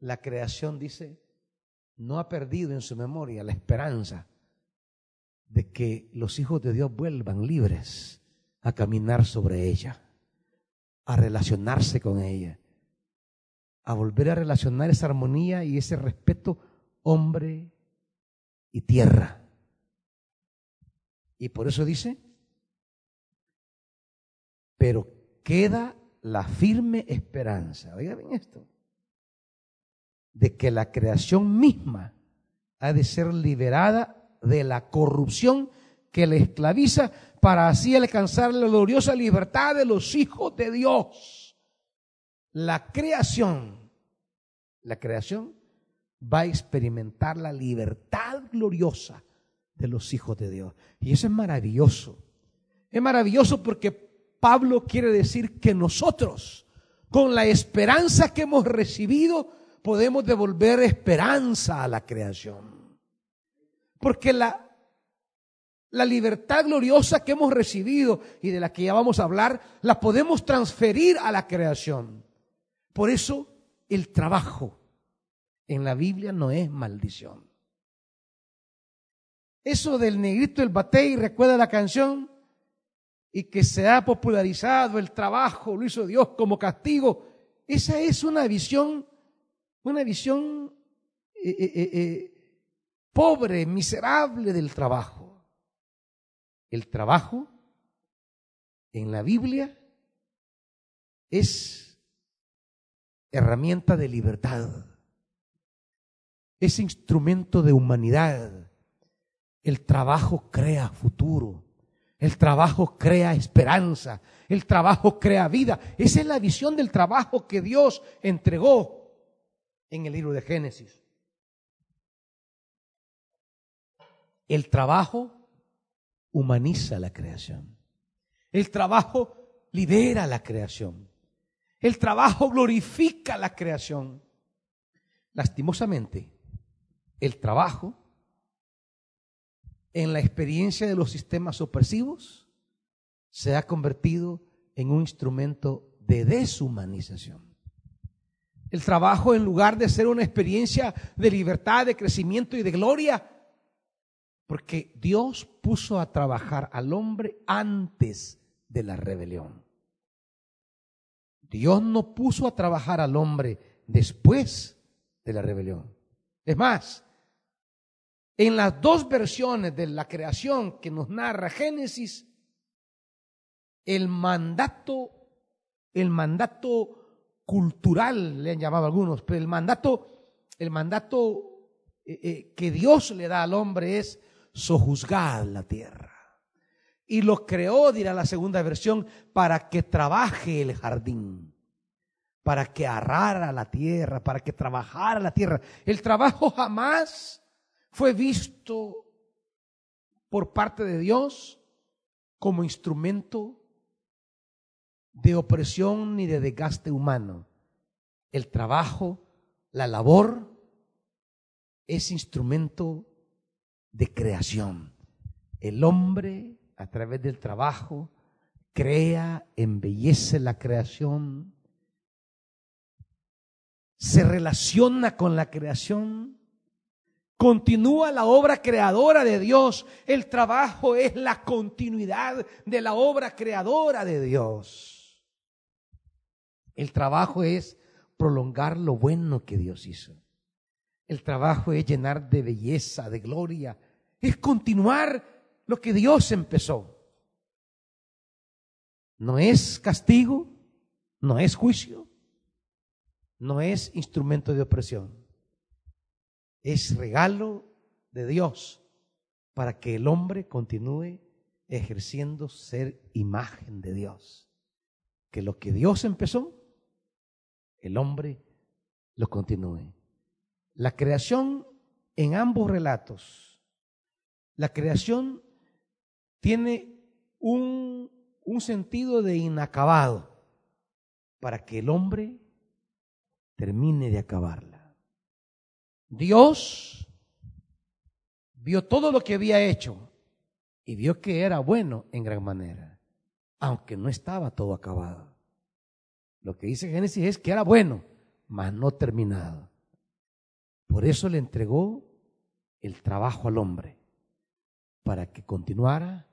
la creación dice, no ha perdido en su memoria la esperanza de que los hijos de Dios vuelvan libres a caminar sobre ella, a relacionarse con ella a volver a relacionar esa armonía y ese respeto hombre y tierra. Y por eso dice, pero queda la firme esperanza, oiga bien esto, de que la creación misma ha de ser liberada de la corrupción que le esclaviza para así alcanzar la gloriosa libertad de los hijos de Dios la creación, la creación va a experimentar la libertad gloriosa de los hijos de Dios. Y eso es maravilloso. Es maravilloso porque Pablo quiere decir que nosotros, con la esperanza que hemos recibido, podemos devolver esperanza a la creación. Porque la, la libertad gloriosa que hemos recibido y de la que ya vamos a hablar, la podemos transferir a la creación. Por eso el trabajo en la Biblia no es maldición. Eso del negrito el batey, recuerda la canción, y que se ha popularizado el trabajo, lo hizo Dios como castigo. Esa es una visión, una visión eh, eh, eh, pobre, miserable del trabajo. El trabajo en la Biblia es herramienta de libertad, es instrumento de humanidad. El trabajo crea futuro, el trabajo crea esperanza, el trabajo crea vida. Esa es la visión del trabajo que Dios entregó en el libro de Génesis. El trabajo humaniza la creación. El trabajo libera la creación. El trabajo glorifica la creación. Lastimosamente, el trabajo en la experiencia de los sistemas opresivos se ha convertido en un instrumento de deshumanización. El trabajo, en lugar de ser una experiencia de libertad, de crecimiento y de gloria, porque Dios puso a trabajar al hombre antes de la rebelión. Dios no puso a trabajar al hombre después de la rebelión. Es más, en las dos versiones de la creación que nos narra Génesis, el mandato, el mandato cultural, le han llamado algunos, pero el mandato, el mandato eh, eh, que Dios le da al hombre es sojuzgar la tierra y lo creó, dirá la segunda versión, para que trabaje el jardín, para que arrara la tierra, para que trabajara la tierra. El trabajo jamás fue visto por parte de Dios como instrumento de opresión ni de desgaste humano. El trabajo, la labor, es instrumento de creación. El hombre a través del trabajo, crea, embellece la creación, se relaciona con la creación, continúa la obra creadora de Dios. El trabajo es la continuidad de la obra creadora de Dios. El trabajo es prolongar lo bueno que Dios hizo. El trabajo es llenar de belleza, de gloria, es continuar lo que Dios empezó. No es castigo, no es juicio, no es instrumento de opresión. Es regalo de Dios para que el hombre continúe ejerciendo ser imagen de Dios. Que lo que Dios empezó, el hombre lo continúe. La creación en ambos relatos, la creación tiene un, un sentido de inacabado para que el hombre termine de acabarla. Dios vio todo lo que había hecho y vio que era bueno en gran manera, aunque no estaba todo acabado. Lo que dice Génesis es que era bueno, mas no terminado. Por eso le entregó el trabajo al hombre, para que continuara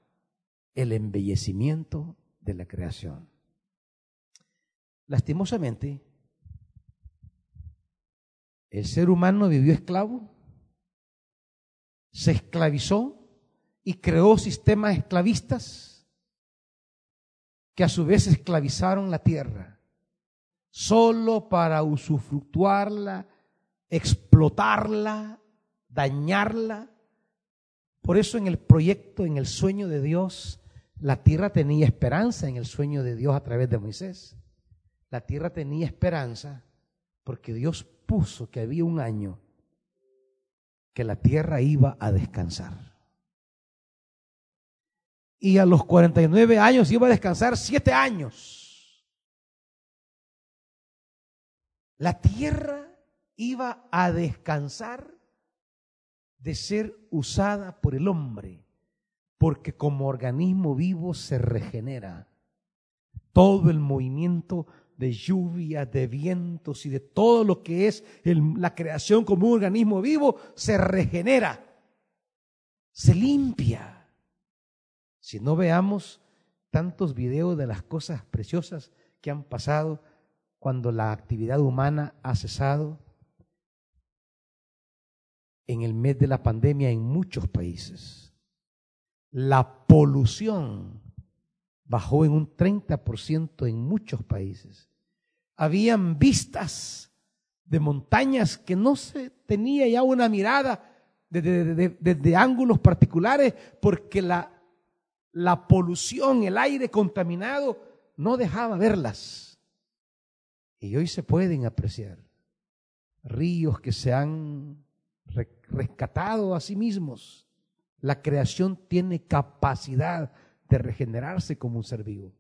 el embellecimiento de la creación. Lastimosamente, el ser humano vivió esclavo, se esclavizó y creó sistemas esclavistas que a su vez esclavizaron la tierra, solo para usufructuarla, explotarla, dañarla. Por eso en el proyecto, en el sueño de Dios, la tierra tenía esperanza en el sueño de Dios a través de Moisés. La tierra tenía esperanza porque Dios puso que había un año que la tierra iba a descansar. Y a los 49 años iba a descansar siete años. La tierra iba a descansar de ser usada por el hombre, porque como organismo vivo se regenera. Todo el movimiento de lluvia, de vientos y de todo lo que es la creación como un organismo vivo, se regenera, se limpia. Si no veamos tantos videos de las cosas preciosas que han pasado cuando la actividad humana ha cesado en el mes de la pandemia en muchos países. La polución bajó en un 30% en muchos países. Habían vistas de montañas que no se tenía ya una mirada desde, ángulos particulares porque la, la polución, el aire contaminado no dejaba verlas. Y hoy se pueden apreciar ríos que se han rescatado a sí mismos. La creación tiene capacidad de regenerarse como un ser vivo,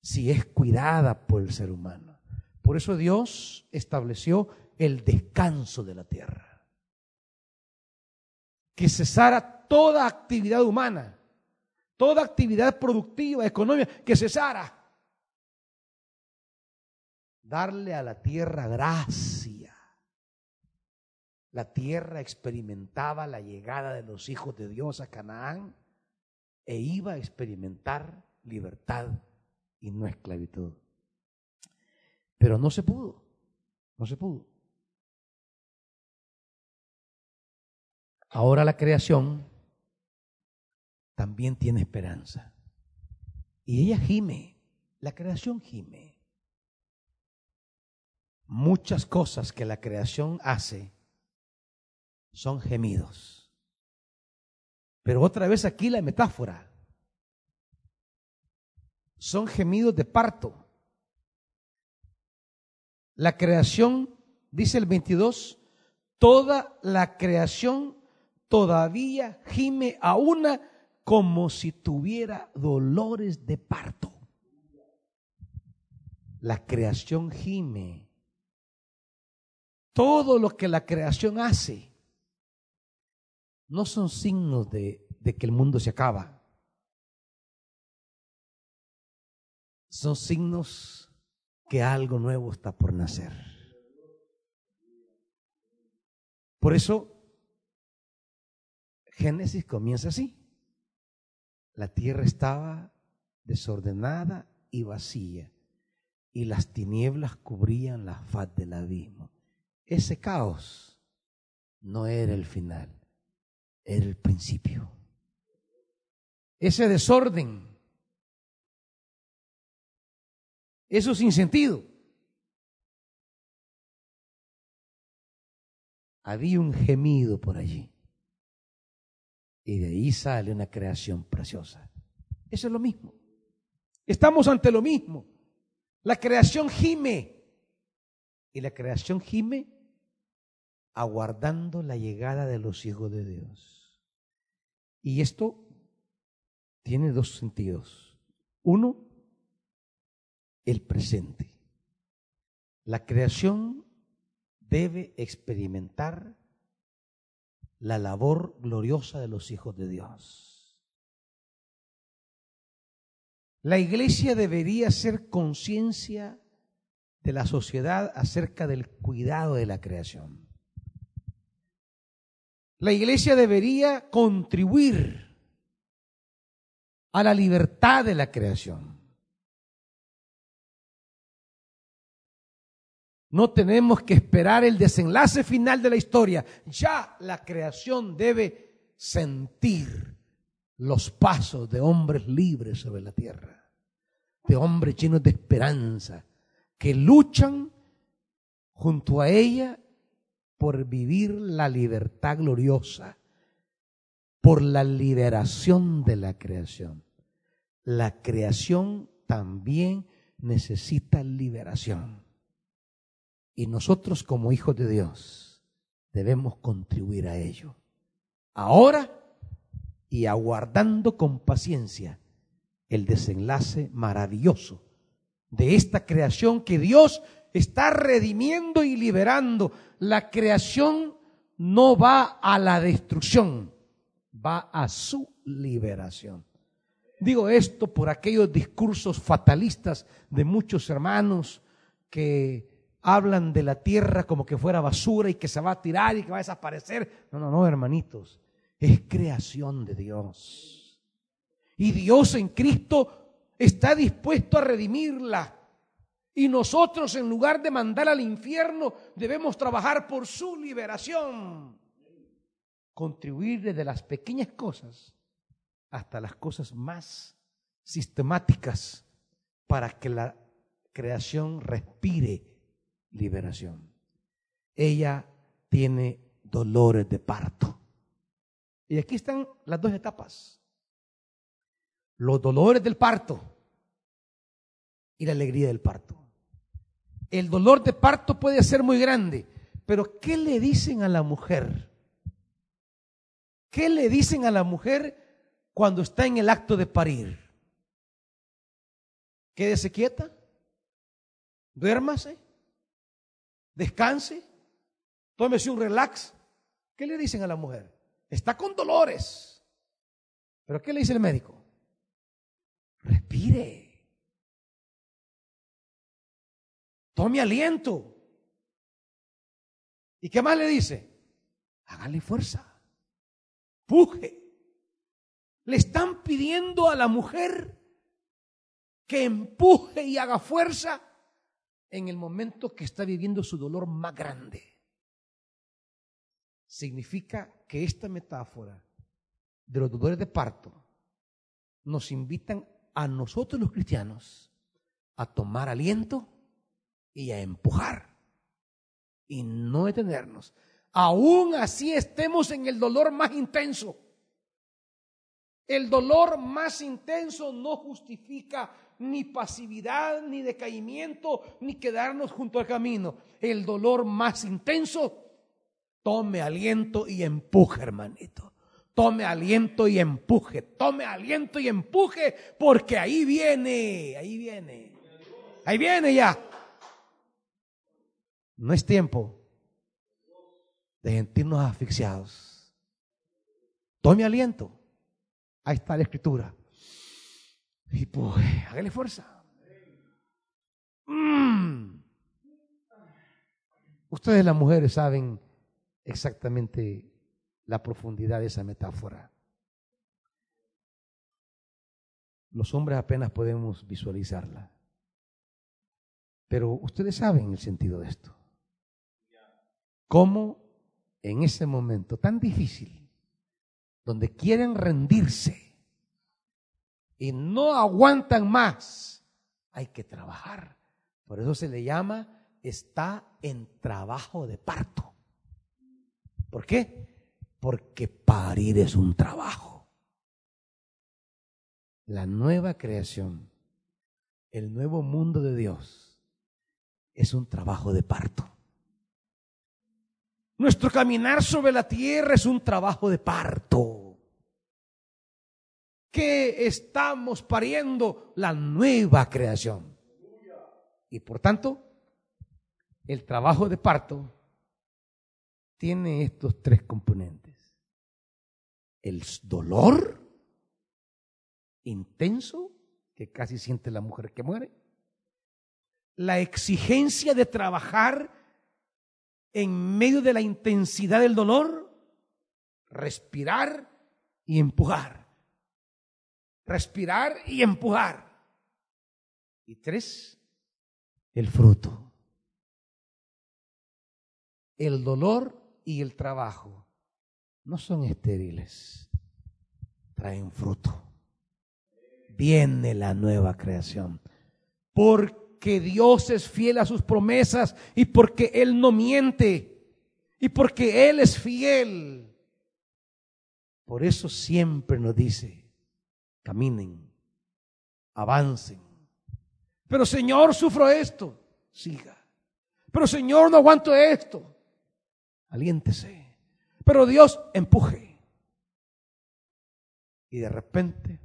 si es cuidada por el ser humano. Por eso Dios estableció el descanso de la tierra. Que cesara toda actividad humana, toda actividad productiva, económica, que cesara. Darle a la tierra gracia. La tierra experimentaba la llegada de los hijos de Dios a Canaán e iba a experimentar libertad y no esclavitud. Pero no se pudo, no se pudo. Ahora la creación también tiene esperanza. Y ella gime, la creación gime. Muchas cosas que la creación hace son gemidos. Pero otra vez aquí la metáfora. Son gemidos de parto. La creación, dice el 22, toda la creación todavía gime a una como si tuviera dolores de parto. La creación gime. Todo lo que la creación hace no son signos de, que el mundo se acaba. Son signos que algo nuevo está por nacer. Por eso, Génesis comienza así. La tierra estaba desordenada y vacía. y las tinieblas cubrían la faz del abismo. Ese caos no era el final, el principio. Ese desorden, eso sin sentido. Había un gemido por allí. Y de ahí sale una creación preciosa. Eso es lo mismo. Estamos ante lo mismo. La creación gime. Y la creación gime aguardando la llegada de los hijos de Dios. Y esto tiene dos sentidos. Uno, el presente. La creación debe experimentar la labor gloriosa de los hijos de Dios. La iglesia debería ser conciencia de la sociedad acerca del cuidado de la creación. La iglesia debería contribuir a la libertad de la creación. No tenemos que esperar el desenlace final de la historia. Ya la creación debe sentir los pasos de hombres libres sobre la tierra, de hombres llenos de esperanza, que luchan junto a ella por vivir la libertad gloriosa, por la liberación de la creación. La creación también necesita liberación. Y nosotros como hijos de Dios debemos contribuir a ello. Ahora y aguardando con paciencia el desenlace maravilloso de esta creación que Dios está redimiendo y liberando. La creación no va a la destrucción, va a su liberación. Digo esto por aquellos discursos fatalistas de muchos hermanos que hablan de la tierra como que fuera basura y que se va a tirar y que va a desaparecer. No, no, no, hermanitos es creación de Dios. Y Dios en Cristo está dispuesto a redimirla. Y nosotros en lugar de mandar al infierno debemos trabajar por su liberación. Contribuir desde las pequeñas cosas hasta las cosas más sistemáticas para que la creación respire liberación. Ella tiene dolores de parto. Y aquí están las dos etapas. Los dolores del parto y la alegría del parto. El dolor de parto puede ser muy grande, pero ¿qué le dicen a la mujer? ¿Qué le dicen a la mujer cuando está en el acto de parir? Quédese quieta, duérmase, descanse, tómese un relax. ¿Qué le dicen a la mujer? Está con dolores. ¿Pero qué le dice el médico? Respire. Tome aliento. ¿Y qué más le dice? Hágale fuerza. Puje. Le están pidiendo a la mujer que empuje y haga fuerza en el momento que está viviendo su dolor más grande significa que esta metáfora de los dolores de parto nos invitan a nosotros los cristianos a tomar aliento y a empujar y no detenernos. Aún así estemos en el dolor más intenso. El dolor más intenso no justifica ni pasividad, ni decaimiento, ni quedarnos junto al camino. El dolor más intenso Tome aliento y empuje, hermanito. Tome aliento y empuje. Tome aliento y empuje porque ahí viene, ahí viene. Ahí viene ya. No es tiempo de sentirnos asfixiados. Tome aliento. Ahí está la escritura. Y pues, hágale fuerza. Mm. Ustedes las mujeres saben exactamente la profundidad de esa metáfora. Los hombres apenas podemos visualizarla. Pero ustedes saben el sentido de esto. ¿Cómo en ese momento tan difícil, donde quieren rendirse y no aguantan más, hay que trabajar? Por eso se le llama está en trabajo de parto. ¿Por qué? Porque parir es un trabajo. La nueva creación, el nuevo mundo de Dios, es un trabajo de parto. Nuestro caminar sobre la tierra es un trabajo de parto. Que estamos pariendo la nueva creación. Y por tanto, el trabajo de parto tiene estos tres componentes. El dolor intenso que casi siente la mujer que muere. La exigencia de trabajar en medio de la intensidad del dolor. Respirar y empujar. Respirar y empujar. Y tres, el fruto el dolor y el trabajo no son estériles, traen fruto. Viene la nueva creación. Porque Dios es fiel a sus promesas y porque Él no miente y porque Él es fiel. Por eso siempre nos dice, caminen, avancen. Pero Señor, sufro esto, siga. Pero Señor, no aguanto esto aliéntese. Pero Dios empuje. Y de repente,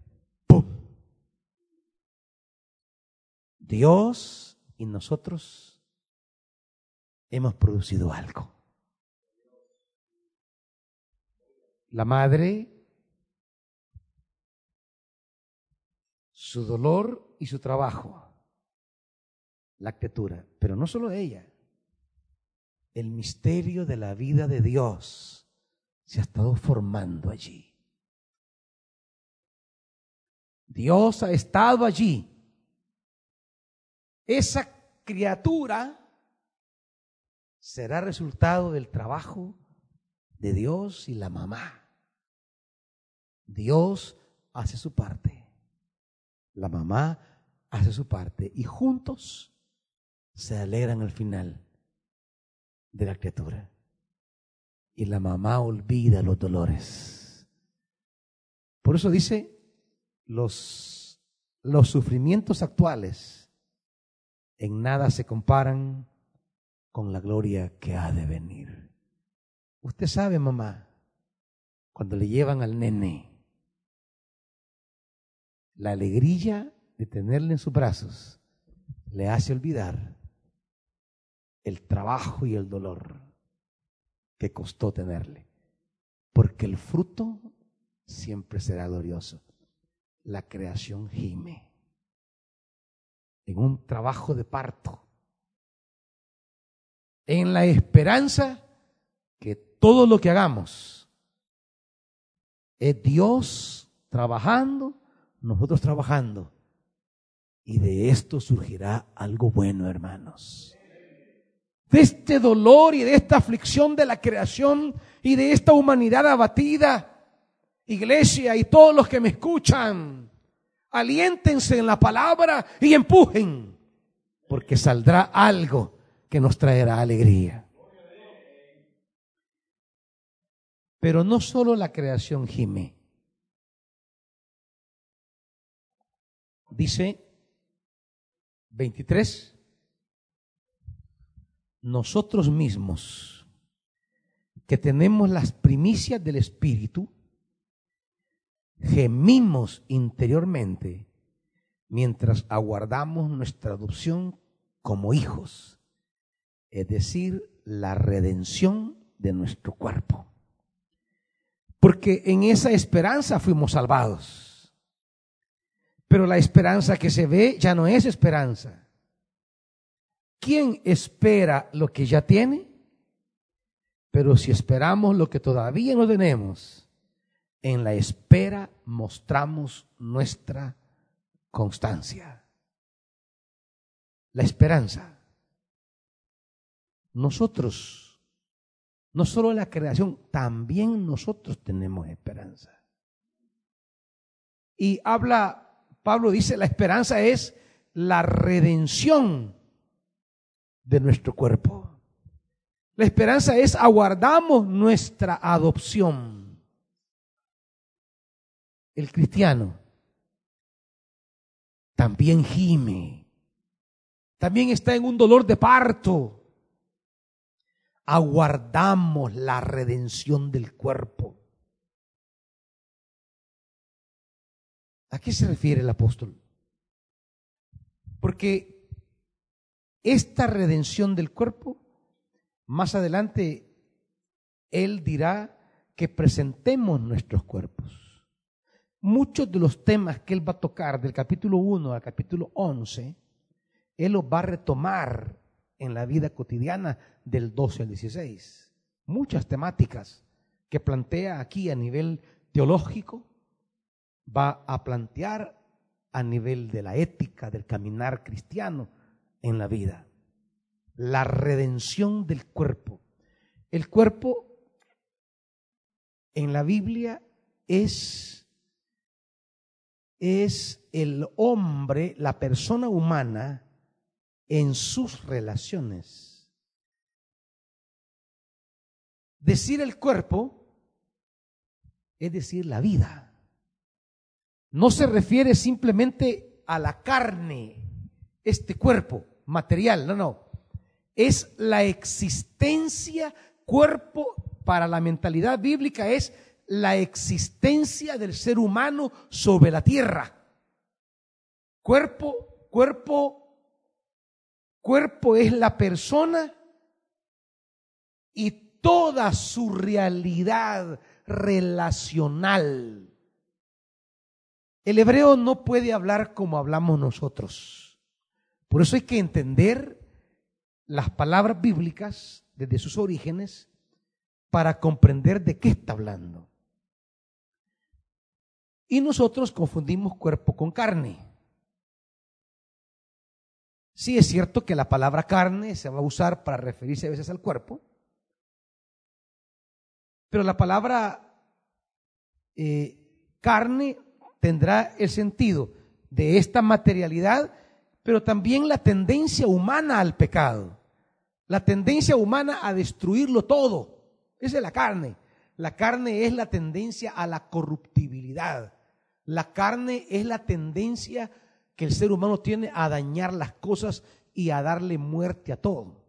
Dios y nosotros hemos producido algo. La madre, su dolor y su trabajo, la arquitectura, pero no solo ella el misterio de la vida de Dios se ha estado formando allí. Dios ha estado allí. Esa criatura será resultado del trabajo de Dios y la mamá. Dios hace su parte. La mamá hace su parte. Y juntos se alegran al final de la criatura. Y la mamá olvida los dolores. Por eso dice, los, los sufrimientos actuales en nada se comparan con la gloria que ha de venir. Usted sabe, mamá, cuando le llevan al nene, la alegría de tenerle en sus brazos le hace olvidar el trabajo y el dolor que costó tenerle. Porque el fruto siempre será glorioso. La creación gime en un trabajo de parto, en la esperanza que todo lo que hagamos es Dios trabajando, nosotros trabajando, y de esto surgirá algo bueno, hermanos de este dolor y de esta aflicción de la creación y de esta humanidad abatida. Iglesia y todos los que me escuchan, aliéntense en la palabra y empujen, porque saldrá algo que nos traerá alegría. Pero no solo la creación gime. Dice 23 nosotros mismos, que tenemos las primicias del Espíritu, gemimos interiormente mientras aguardamos nuestra adopción como hijos, es decir, la redención de nuestro cuerpo. Porque en esa esperanza fuimos salvados. Pero la esperanza que se ve ya no es esperanza ¿Quién espera lo que ya tiene? Pero si esperamos lo que todavía no tenemos, en la espera mostramos nuestra constancia. La esperanza. nosotros, no solo la creación, también nosotros tenemos esperanza. Y habla, Pablo dice, la esperanza es la redención de nuestro cuerpo. La esperanza es aguardamos nuestra adopción. El cristiano también gime, también está en un dolor de parto. Aguardamos la redención del cuerpo. ¿A qué se refiere el apóstol? Porque esta redención del cuerpo más adelante, Él dirá que presentemos nuestros cuerpos. Muchos de los temas que Él va a tocar del capítulo 1 al capítulo 11, Él los va a retomar en la vida cotidiana del 12 al 16. Muchas temáticas que plantea aquí a nivel teológico, va a plantear a nivel de la ética, del caminar cristiano en la vida la redención del cuerpo. El cuerpo en la Biblia es, es el hombre, la persona humana en sus relaciones. Decir el cuerpo es decir la vida. No se refiere simplemente a la carne, este cuerpo material, no, no es la existencia, cuerpo para la mentalidad bíblica es la existencia del ser humano sobre la tierra. Cuerpo, cuerpo, cuerpo es la persona y toda su realidad relacional. El hebreo no puede hablar como hablamos nosotros. Por eso hay que entender las palabras bíblicas desde sus orígenes para comprender de qué está hablando. Y nosotros confundimos cuerpo con carne. Sí es cierto que la palabra carne se va a usar para referirse a veces al cuerpo, pero la palabra eh, carne tendrá el sentido de esta materialidad, pero también la tendencia humana al pecado la tendencia humana a destruirlo todo. Esa es la carne. La carne es la tendencia a la corruptibilidad. La carne es la tendencia que el ser humano tiene a dañar las cosas y a darle muerte a todo.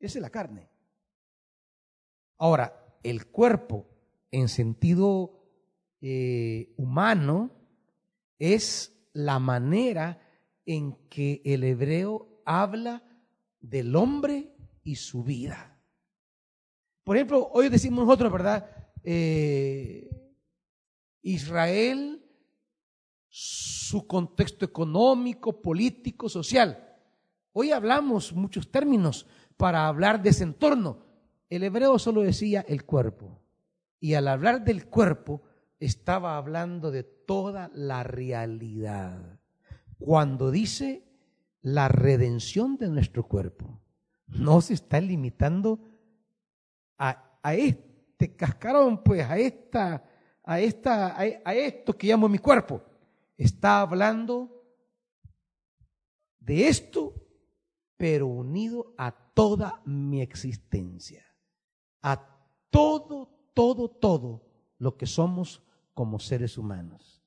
Esa es la carne. Ahora, el cuerpo en sentido eh, humano es la manera en que el hebreo habla del hombre y su vida. Por ejemplo, hoy decimos nosotros, ¿verdad? Eh, Israel, su contexto económico, político, social. Hoy hablamos muchos términos para hablar de ese entorno. El hebreo solo decía el cuerpo. Y al hablar del cuerpo, estaba hablando de toda la realidad. Cuando dice la redención de nuestro cuerpo no se está limitando a, a este cascarón, pues, a esta, a esta, a, esto que llamo mi cuerpo. Está hablando de esto, pero unido a toda mi existencia, a todo, todo, todo lo que somos como seres humanos.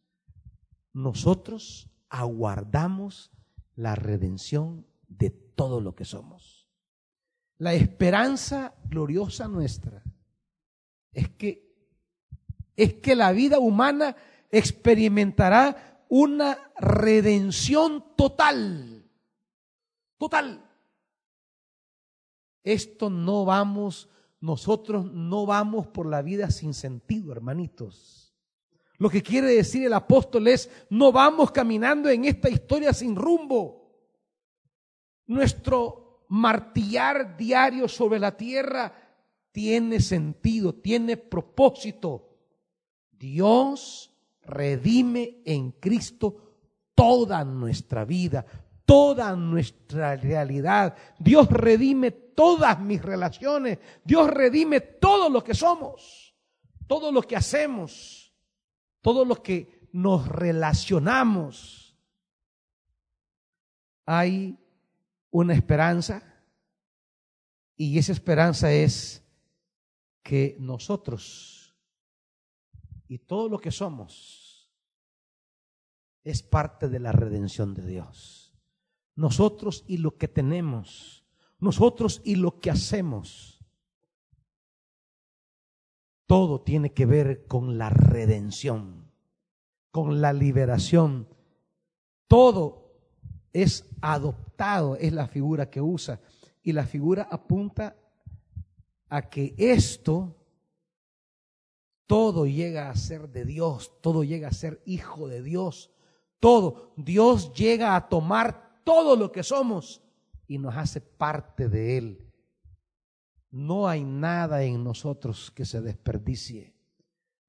Nosotros aguardamos la redención de todo lo que somos. La esperanza gloriosa nuestra es que es que la vida humana experimentará una redención total. Total. Esto no vamos, nosotros no vamos por la vida sin sentido, hermanitos. Lo que quiere decir el apóstol es, no vamos caminando en esta historia sin rumbo. Nuestro martillar diario sobre la tierra tiene sentido, tiene propósito. Dios redime en Cristo toda nuestra vida, toda nuestra realidad. Dios redime todas mis relaciones. Dios redime todo lo que somos, todo lo que hacemos, todo lo que nos relacionamos. Hay una esperanza y esa esperanza es que nosotros y todo lo que somos es parte de la redención de Dios nosotros y lo que tenemos, nosotros y lo que hacemos. Todo tiene que ver con la redención, con la liberación. Todo es adoptado, es la figura que usa. Y la figura apunta a que esto, todo llega a ser de Dios, todo llega a ser hijo de Dios, todo. Dios llega a tomar todo lo que somos y nos hace parte de Él. No hay nada en nosotros que se desperdicie.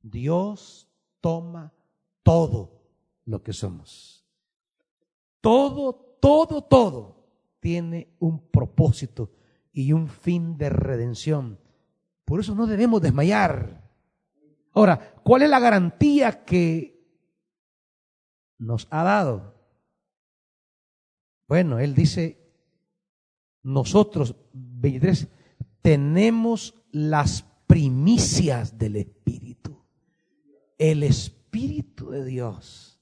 Dios toma todo lo que somos. Todo, todo, todo tiene un propósito y un fin de redención. Por eso no debemos desmayar. Ahora, ¿cuál es la garantía que nos ha dado? Bueno, él dice, nosotros, 23, tenemos las primicias del Espíritu. El Espíritu de Dios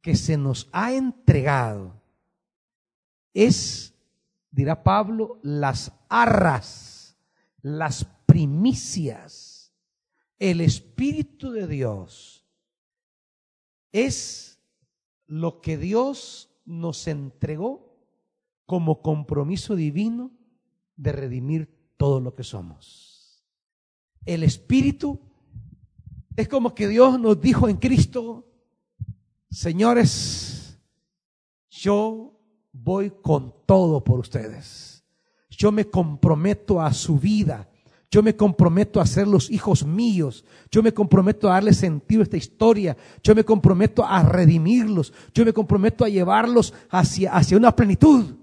que se nos ha entregado es, dirá Pablo, las arras, las primicias. El Espíritu de Dios es lo que Dios nos entregó como compromiso divino de redimir todo lo que somos. El Espíritu es como que Dios nos dijo en Cristo, señores, yo voy con todo por ustedes. Yo me comprometo a su vida. Yo me comprometo a ser los hijos míos. Yo me comprometo a darle sentido a esta historia. Yo me comprometo a redimirlos. Yo me comprometo a llevarlos hacia, hacia una plenitud.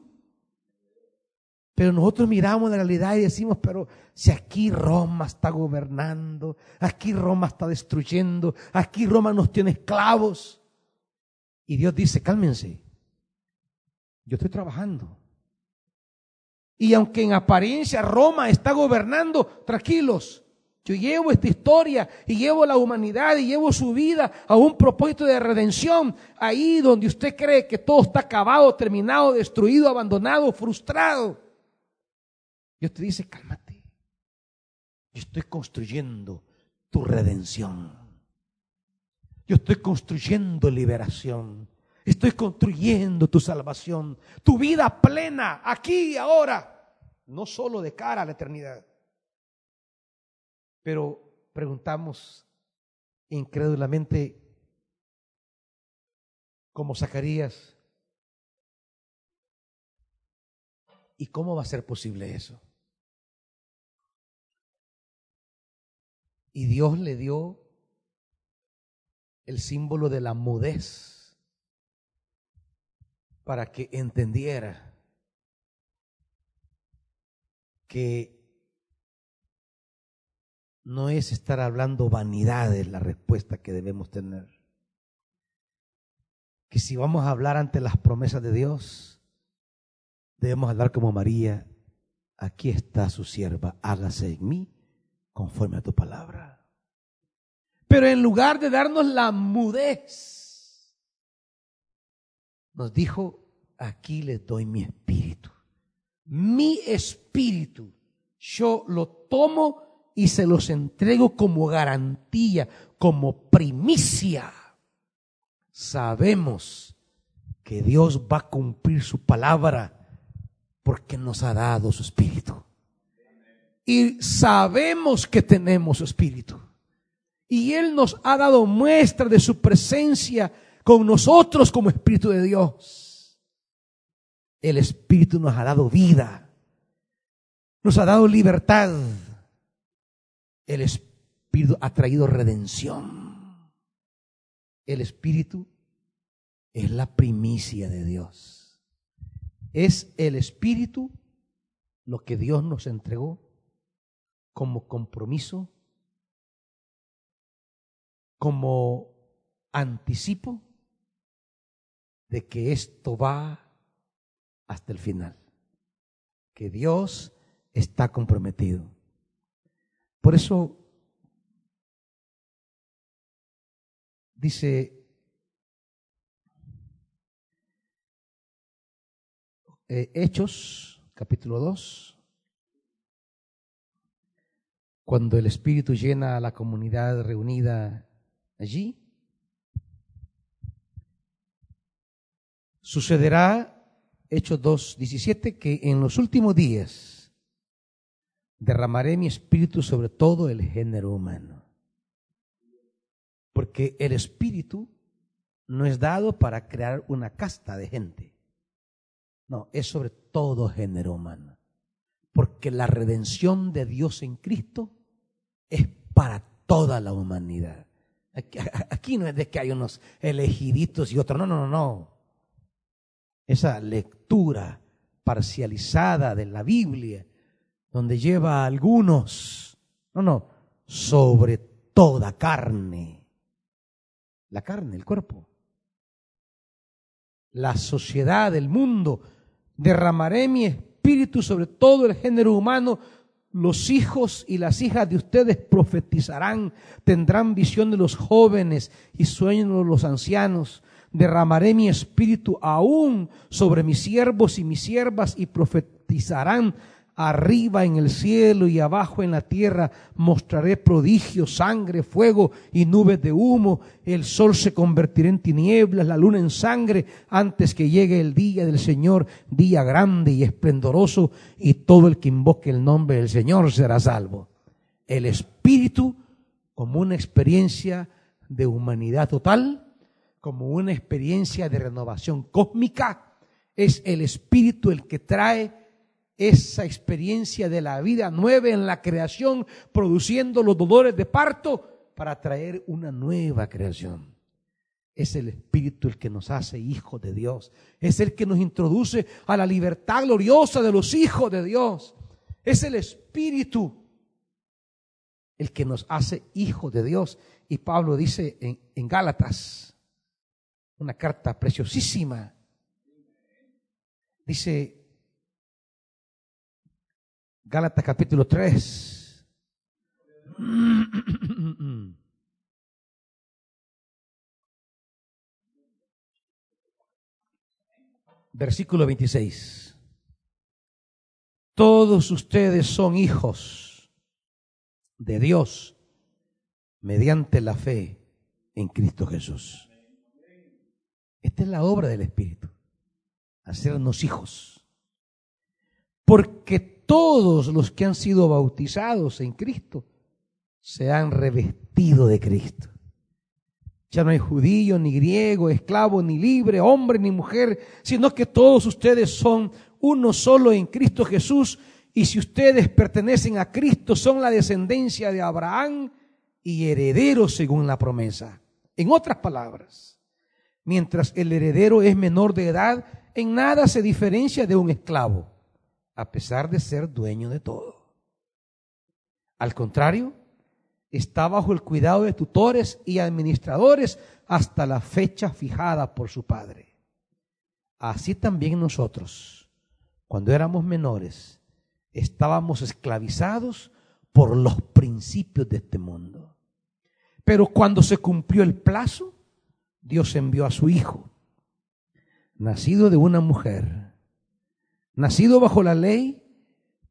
Pero nosotros miramos la realidad y decimos, pero si aquí Roma está gobernando, aquí Roma está destruyendo, aquí Roma nos tiene esclavos. Y Dios dice, cálmense, yo estoy trabajando. Y aunque en apariencia Roma está gobernando, tranquilos. Yo llevo esta historia y llevo la humanidad y llevo su vida a un propósito de redención. Ahí donde usted cree que todo está acabado, terminado, destruido, abandonado, frustrado. Dios te dice, cálmate. Yo estoy construyendo tu redención. Yo estoy construyendo liberación. Estoy construyendo tu salvación, tu vida plena, aquí y ahora, no solo de cara a la eternidad. Pero preguntamos incrédulamente, como Zacarías, ¿y cómo va a ser posible eso? Y Dios le dio el símbolo de la mudez para que entendiera que no es estar hablando vanidades la respuesta que debemos tener. Que si vamos a hablar ante las promesas de Dios, debemos hablar como María, aquí está su sierva, hágase en mí conforme a tu palabra. Pero en lugar de darnos la mudez, nos dijo, aquí les doy mi espíritu. Mi espíritu. Yo lo tomo y se los entrego como garantía, como primicia. Sabemos que Dios va a cumplir su palabra porque nos ha dado su espíritu. Y sabemos que tenemos su espíritu. Y Él nos ha dado muestra de su presencia con nosotros como Espíritu de Dios. El Espíritu nos ha dado vida, nos ha dado libertad. El Espíritu ha traído redención. El Espíritu es la primicia de Dios. Es el Espíritu lo que Dios nos entregó como compromiso, como anticipo de que esto va hasta el final, que Dios está comprometido. Por eso dice eh, Hechos, capítulo 2, cuando el Espíritu llena a la comunidad reunida allí, sucederá, Hechos 2, 17, que en los últimos días derramaré mi espíritu sobre todo el género humano. Porque el espíritu no es dado para crear una casta de gente. No, es sobre todo género humano. Porque la redención de Dios en Cristo es para toda la humanidad. Aquí, <laughs> no es de que hay unos elegiditos y otros. No, no, no, no. Esa parcializada de la Biblia, donde lleva a algunos, no, no, sobre toda carne. La carne, el cuerpo. La sociedad, el mundo, derramaré mi espíritu sobre todo el género humano. Los hijos y las hijas de ustedes profetizarán, tendrán visión de los jóvenes y sueños de los ancianos. Derramaré mi espíritu aún sobre mis siervos y mis siervas y profetizarán arriba en el cielo y abajo en la tierra mostraré prodigios, sangre, fuego y nubes de humo. El sol se convertirá en tinieblas, la luna en sangre, antes que llegue el día del Señor, día grande y esplendoroso, y todo el que invoque el nombre del Señor será salvo. El Espíritu, como una experiencia de humanidad total, como una experiencia de renovación cósmica, es el Espíritu el que trae esa experiencia de la vida nueva en la creación, produciendo los dolores de parto para traer una nueva creación. Es el Espíritu el que nos hace hijos de Dios. Es el que nos introduce a la libertad gloriosa de los hijos de Dios. Es el Espíritu el que nos hace hijos de Dios. Y Pablo dice en, en Gálatas, una carta preciosísima, dice, Gálatas capítulo 3. <clears throat> Versículo 26. Todos ustedes son hijos de Dios mediante la fe en Cristo Jesús. Esta es la obra del Espíritu, hacernos hijos. Porque todos los que han sido bautizados en Cristo se han revestido de Cristo. Ya no hay judío, ni griego, esclavo, ni libre, hombre, ni mujer, sino que todos ustedes son uno solo en Cristo Jesús. Y si ustedes pertenecen a Cristo, son la descendencia de Abraham y herederos según la promesa. En otras palabras, mientras el heredero es menor de edad, en nada se diferencia de un esclavo a pesar de ser dueño de todo. Al contrario, está bajo el cuidado de tutores y administradores hasta la fecha fijada por su padre. Así también nosotros, cuando éramos menores, estábamos esclavizados por los principios de este mundo. Pero cuando se cumplió el plazo, Dios envió a su Hijo, nacido de una mujer nacido bajo la ley,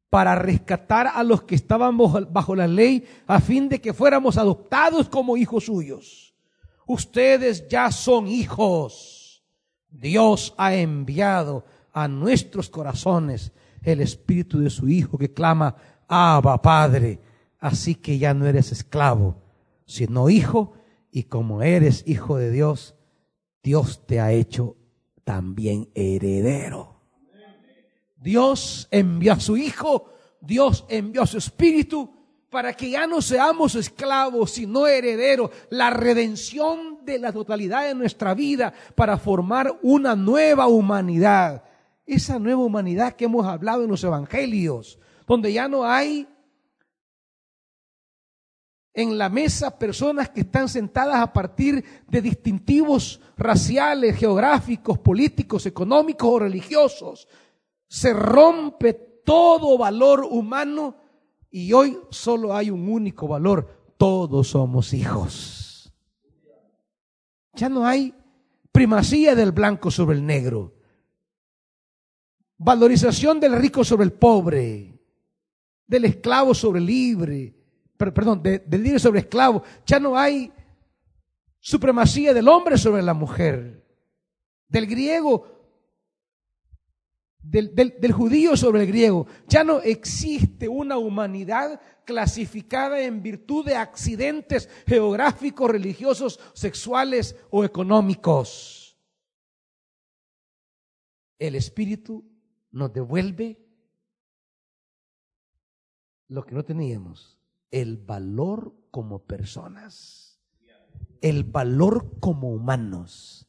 para rescatar a los que estaban bajo la ley, a fin de que fuéramos adoptados como hijos suyos. Ustedes ya son hijos. Dios ha enviado a nuestros corazones el espíritu de su Hijo que clama, Abba Padre. Así que ya no eres esclavo, sino hijo, y como eres hijo de Dios, Dios te ha hecho también heredero. Dios envió a su Hijo, Dios envió a su Espíritu para que ya no seamos esclavos, sino herederos, la redención de la totalidad de nuestra vida para formar una nueva humanidad. esa nueva humanidad que hemos hablado en los evangelios, donde ya no hay en la mesa personas que están sentadas a partir de distintivos raciales, geográficos, políticos, económicos o religiosos. Se rompe todo valor humano y hoy solo hay un único valor. Todos somos hijos. Ya no hay primacía del blanco sobre el negro. Valorización del rico sobre el pobre, del esclavo sobre el libre, perdón, del libre sobre esclavo. Ya no hay supremacía del hombre sobre la mujer, del griego, del, del, judío sobre el griego. Ya no existe una humanidad clasificada en virtud de accidentes geográficos, religiosos, sexuales o económicos. El Espíritu nos devuelve lo que no teníamos, el valor como personas, el valor como humanos.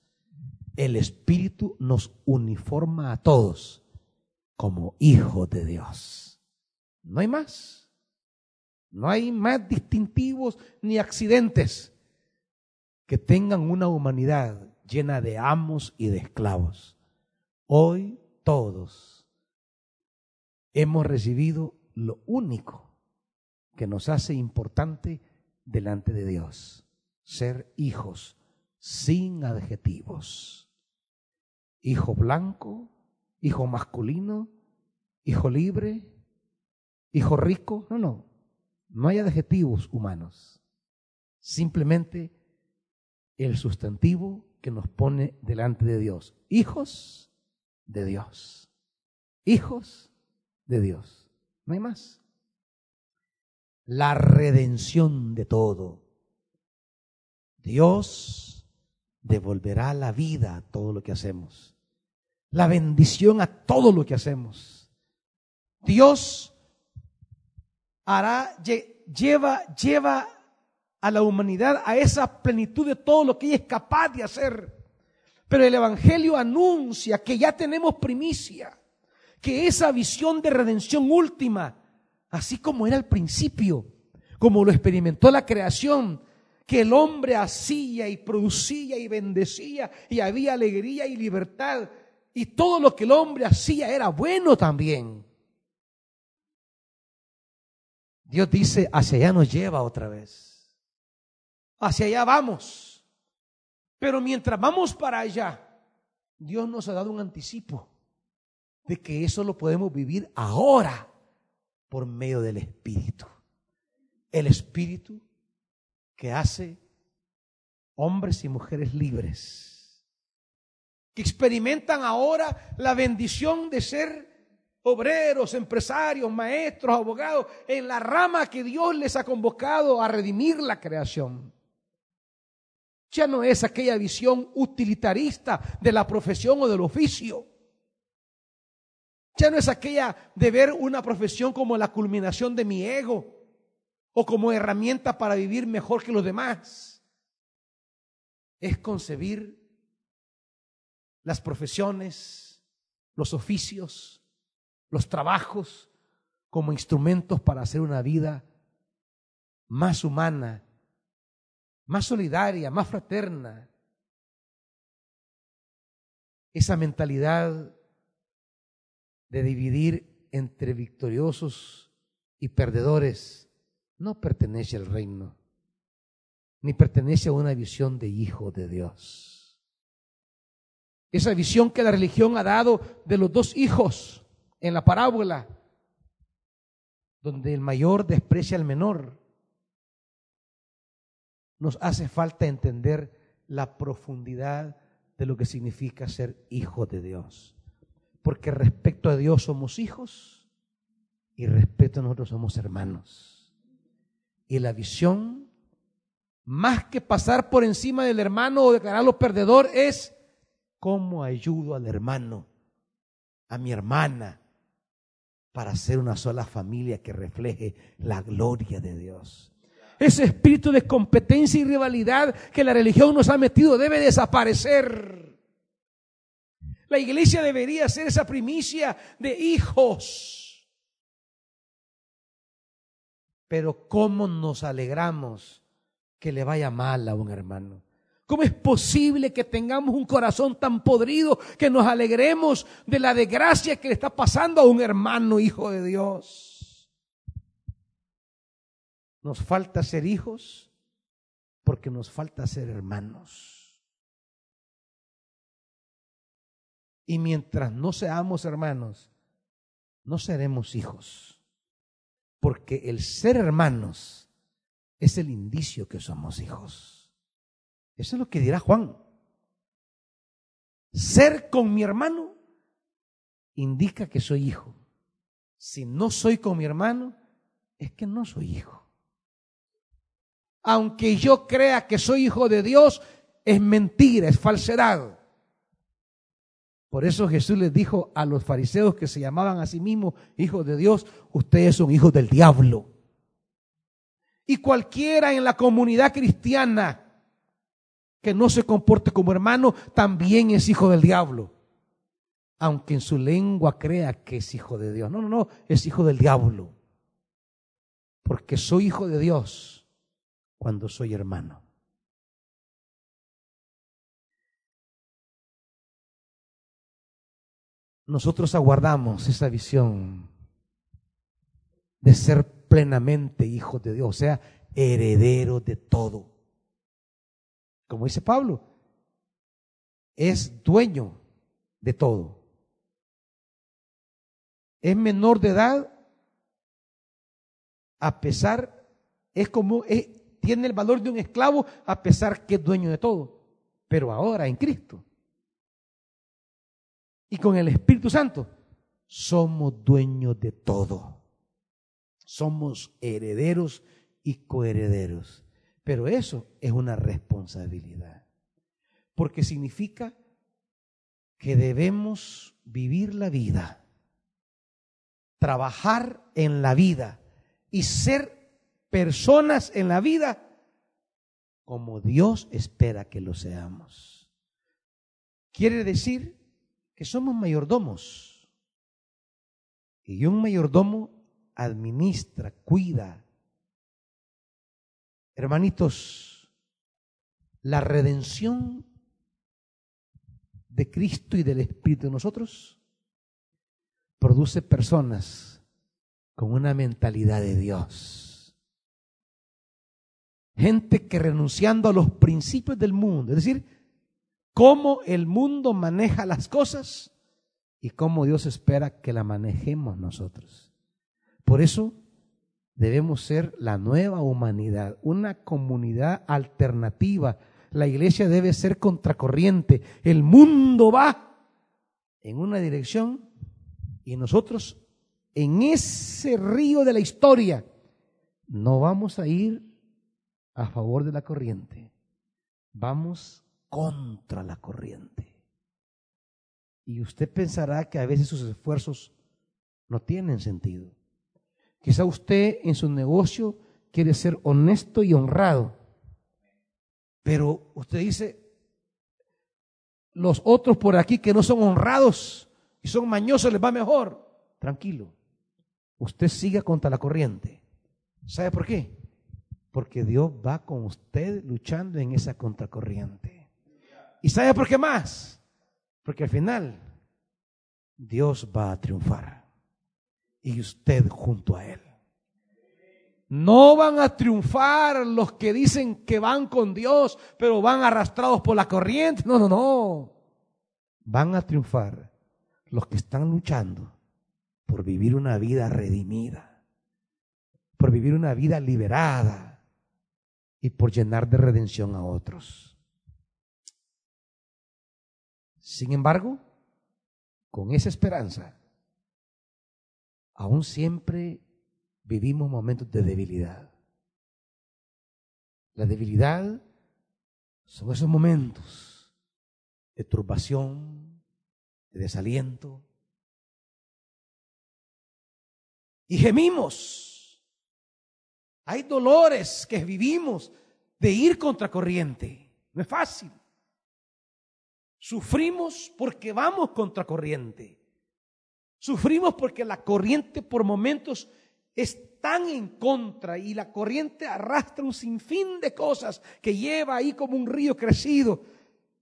El Espíritu nos uniforma a todos como hijos de Dios. No hay más. No hay más distintivos ni accidentes que tengan una humanidad llena de amos y de esclavos. Hoy todos hemos recibido lo único que nos hace importante delante de Dios, ser hijos sin adjetivos. Hijo blanco, hijo masculino, hijo libre, hijo rico. No, no, no hay adjetivos humanos. Simplemente el sustantivo que nos pone delante de Dios. Hijos de Dios. Hijos de Dios. No hay más. La redención de todo. Dios devolverá la vida a todo lo que hacemos. La bendición a todo lo que hacemos. Dios hará, lleva, lleva a la humanidad a esa plenitud de todo lo que ella es capaz de hacer. Pero el Evangelio anuncia que ya tenemos primicia, que esa visión de redención última, así como era al principio, como lo experimentó la creación, que el hombre hacía y producía y bendecía y había alegría y libertad y todo lo que el hombre hacía era bueno también. Dios dice, hacia allá nos lleva otra vez. Hacia allá vamos. Pero mientras vamos para allá, Dios nos ha dado un anticipo de que eso lo podemos vivir ahora por medio del Espíritu. El Espíritu que hace hombres y mujeres libres, que experimentan ahora la bendición de ser obreros, empresarios, maestros, abogados, en la rama que Dios les ha convocado a redimir la creación. Ya no es aquella visión utilitarista de la profesión o del oficio. Ya no es aquella de ver una profesión como la culminación de mi ego o como herramienta para vivir mejor que los demás. Es concebir las profesiones, los oficios, los trabajos como instrumentos para hacer una vida más humana, más solidaria, más fraterna. Esa mentalidad de dividir entre victoriosos y perdedores no pertenece al reino, ni pertenece a una visión de hijo de Dios. Esa visión que la religión ha dado de los dos hijos, en la parábola, donde el mayor desprecia al menor, nos hace falta entender la profundidad de lo que significa ser hijo de Dios. Porque respecto a Dios somos hijos y respecto a nosotros somos hermanos. Y la visión, más que pasar por encima del hermano o declararlo perdedor, es cómo ayudo al hermano, a mi hermana, para ser una sola familia que refleje la gloria de Dios. Ese espíritu de competencia y rivalidad que la religión nos ha metido debe desaparecer. La iglesia debería ser esa primicia de hijos. Pero ¿cómo nos alegramos que le vaya mal a un hermano? ¿Cómo es posible que tengamos un corazón tan podrido que nos alegremos de la desgracia que le está pasando a un hermano hijo de Dios? Nos falta ser hijos porque nos falta ser hermanos. Y mientras no seamos hermanos, no seremos hijos. Porque el ser hermanos es el indicio que somos hijos. Eso es lo que dirá Juan. Ser con mi hermano indica que soy hijo. Si no soy con mi hermano, es que no soy hijo aunque yo crea que soy hijo de Dios, es mentira, es falsedad. Por eso Jesús les dijo a los fariseos que se llamaban a sí mismos hijos de Dios, ustedes son hijos del diablo. Y cualquiera en la comunidad cristiana que no se comporte como hermano, también es hijo del diablo. Aunque en su lengua crea que es hijo de Dios. No, no, no, es hijo del diablo. Porque soy hijo de Dios cuando soy hermano. Nosotros aguardamos esa visión de ser plenamente hijos de Dios, o sea, herederos de todo. Como dice Pablo, es dueño de todo. Es menor de edad a pesar, es como, es, tiene el valor de un esclavo a pesar que es dueño de todo, pero ahora en Cristo. Y con el Espíritu Santo somos dueños de todo. Somos herederos y coherederos. Pero eso es una responsabilidad. Porque significa que debemos vivir la vida, trabajar en la vida y ser personas en la vida como Dios espera que lo seamos. Quiere decir que somos mayordomos. Y un mayordomo administra, cuida. Hermanitos, la redención de Cristo y del Espíritu en nosotros produce personas con una mentalidad de Dios Gente que renunciando a los principios del mundo, es decir, cómo el mundo maneja las cosas y cómo Dios espera que la manejemos nosotros. Por eso debemos ser la nueva humanidad, una comunidad alternativa. La iglesia debe ser contracorriente. El mundo va en una dirección y nosotros en ese río de la historia no vamos a ir a favor de la corriente, vamos contra la corriente. Y usted pensará que a veces sus esfuerzos no tienen sentido. Quizá usted en su negocio quiere ser honesto y honrado, pero usted dice, los otros por aquí que no son honrados y son mañosos les va mejor. Tranquilo, usted siga contra la corriente. ¿Sabe por qué? Porque Dios va con usted luchando en esa contracorriente. ¿Y sabe por qué más? Porque al final Dios va a triunfar. Y usted junto a Él. No van a triunfar los que dicen que van con Dios, pero van arrastrados por la corriente. No, no, no. Van a triunfar los que están luchando por vivir una vida redimida, por vivir una vida liberada, y por llenar de redención a otros. Sin embargo, con esa esperanza, aún siempre vivimos momentos de debilidad. La debilidad son esos momentos de turbación, de desaliento. Y gemimos hay dolores que vivimos de ir contra corriente. No es fácil. Sufrimos porque vamos contra corriente. Sufrimos porque la corriente por momentos es tan en contra y la corriente arrastra un sinfín de cosas que lleva ahí como un río crecido.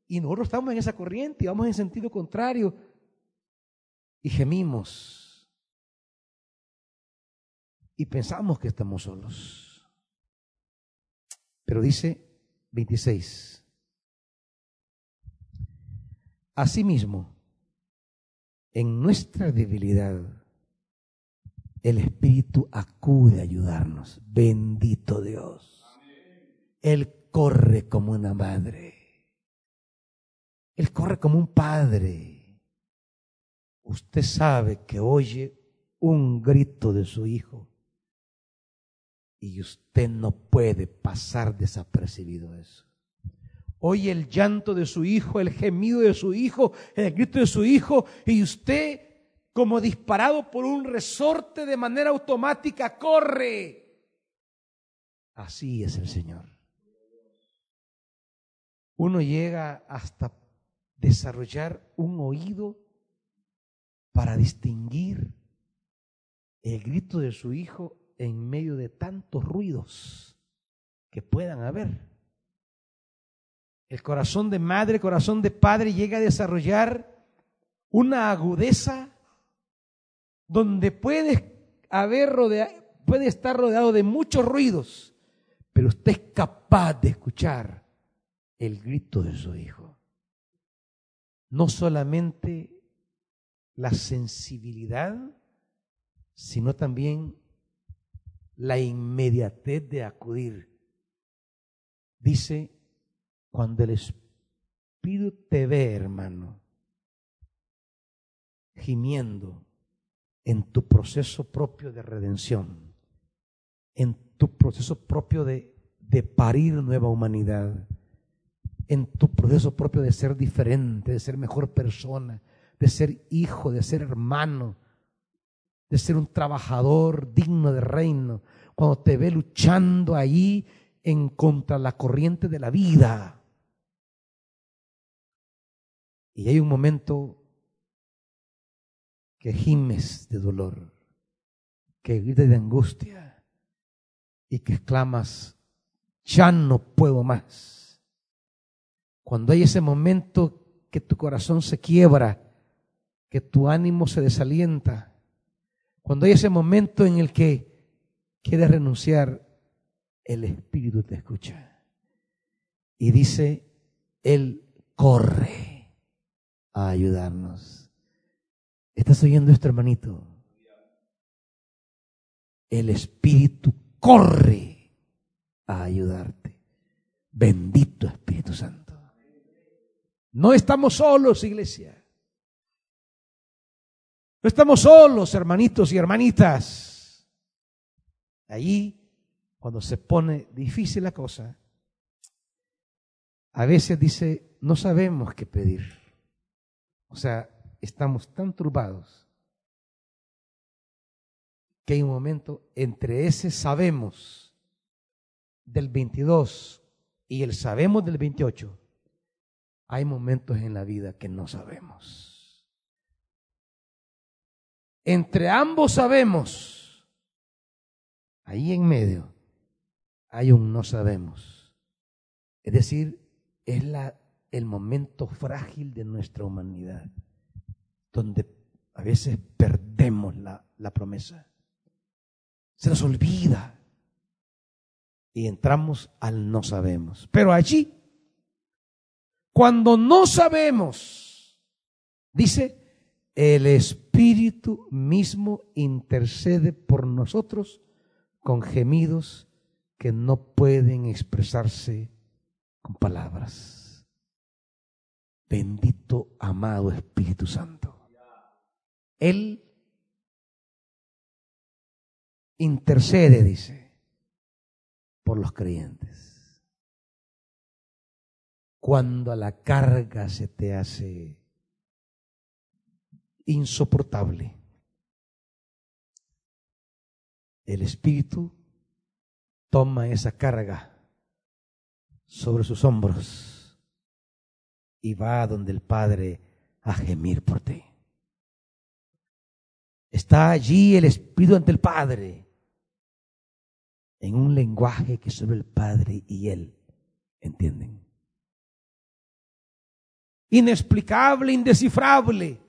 Y nosotros estamos en esa corriente y vamos en sentido contrario y gemimos y pensamos que estamos solos. Pero dice 26. Asimismo, en nuestra debilidad, el Espíritu acude a ayudarnos. Bendito Dios. Él corre como una madre. Él corre como un padre. Usted sabe que oye un grito de su hijo y usted no puede pasar desapercibido eso. Oye el llanto de su hijo, el gemido de su hijo, el grito de su hijo y usted como disparado por un resorte de manera automática, corre. Así es el Señor. Uno llega hasta desarrollar un oído para distinguir el grito de su hijo en medio de tantos ruidos que puedan haber. El corazón de madre, corazón de padre llega a desarrollar una agudeza donde puede haber puede estar rodeado de muchos ruidos, pero usted es capaz de escuchar el grito de su hijo. No solamente la sensibilidad, sino también la inmediatez de acudir. Dice, cuando el Espíritu te ve, hermano, gimiendo, en tu proceso propio de redención, en tu proceso propio de, de parir nueva humanidad, en tu proceso propio de ser diferente, de ser mejor persona, de ser hijo, de ser hermano, de ser un trabajador digno de reino, cuando te ve luchando ahí en contra la corriente de la vida. Y hay un momento que gimes de dolor, que grites de angustia y que exclamas, ya no puedo más. Cuando hay ese momento que tu corazón se quiebra, que tu ánimo se desalienta, cuando hay ese momento en el que quieres renunciar, el Espíritu te escucha y dice, Él corre a ayudarnos. ¿Estás oyendo esto, hermanito? El Espíritu corre a ayudarte. Bendito Espíritu Santo. No estamos solos, iglesia. No estamos solos, hermanitos y hermanitas. Allí, cuando se pone difícil la cosa, a veces dice, no sabemos qué pedir. O sea, estamos tan turbados que hay un momento entre ese sabemos del 22 y el sabemos del 28, hay momentos en la vida que no sabemos. Entre ambos sabemos, ahí en medio hay un no sabemos. Es decir, es la, el momento frágil de nuestra humanidad donde a veces perdemos la, promesa. Se nos olvida y entramos al no sabemos. Pero allí, cuando no sabemos, dice, el Espíritu mismo intercede por nosotros con gemidos que no pueden expresarse con palabras. Bendito amado Espíritu Santo. Él intercede, dice, por los creyentes. Cuando la carga se te hace insoportable, el Espíritu toma esa carga sobre sus hombros y va donde el Padre a gemir por ti. Está allí el Espíritu ante el Padre en un lenguaje que solo el Padre y Él entienden. Inexplicable, indescifrable.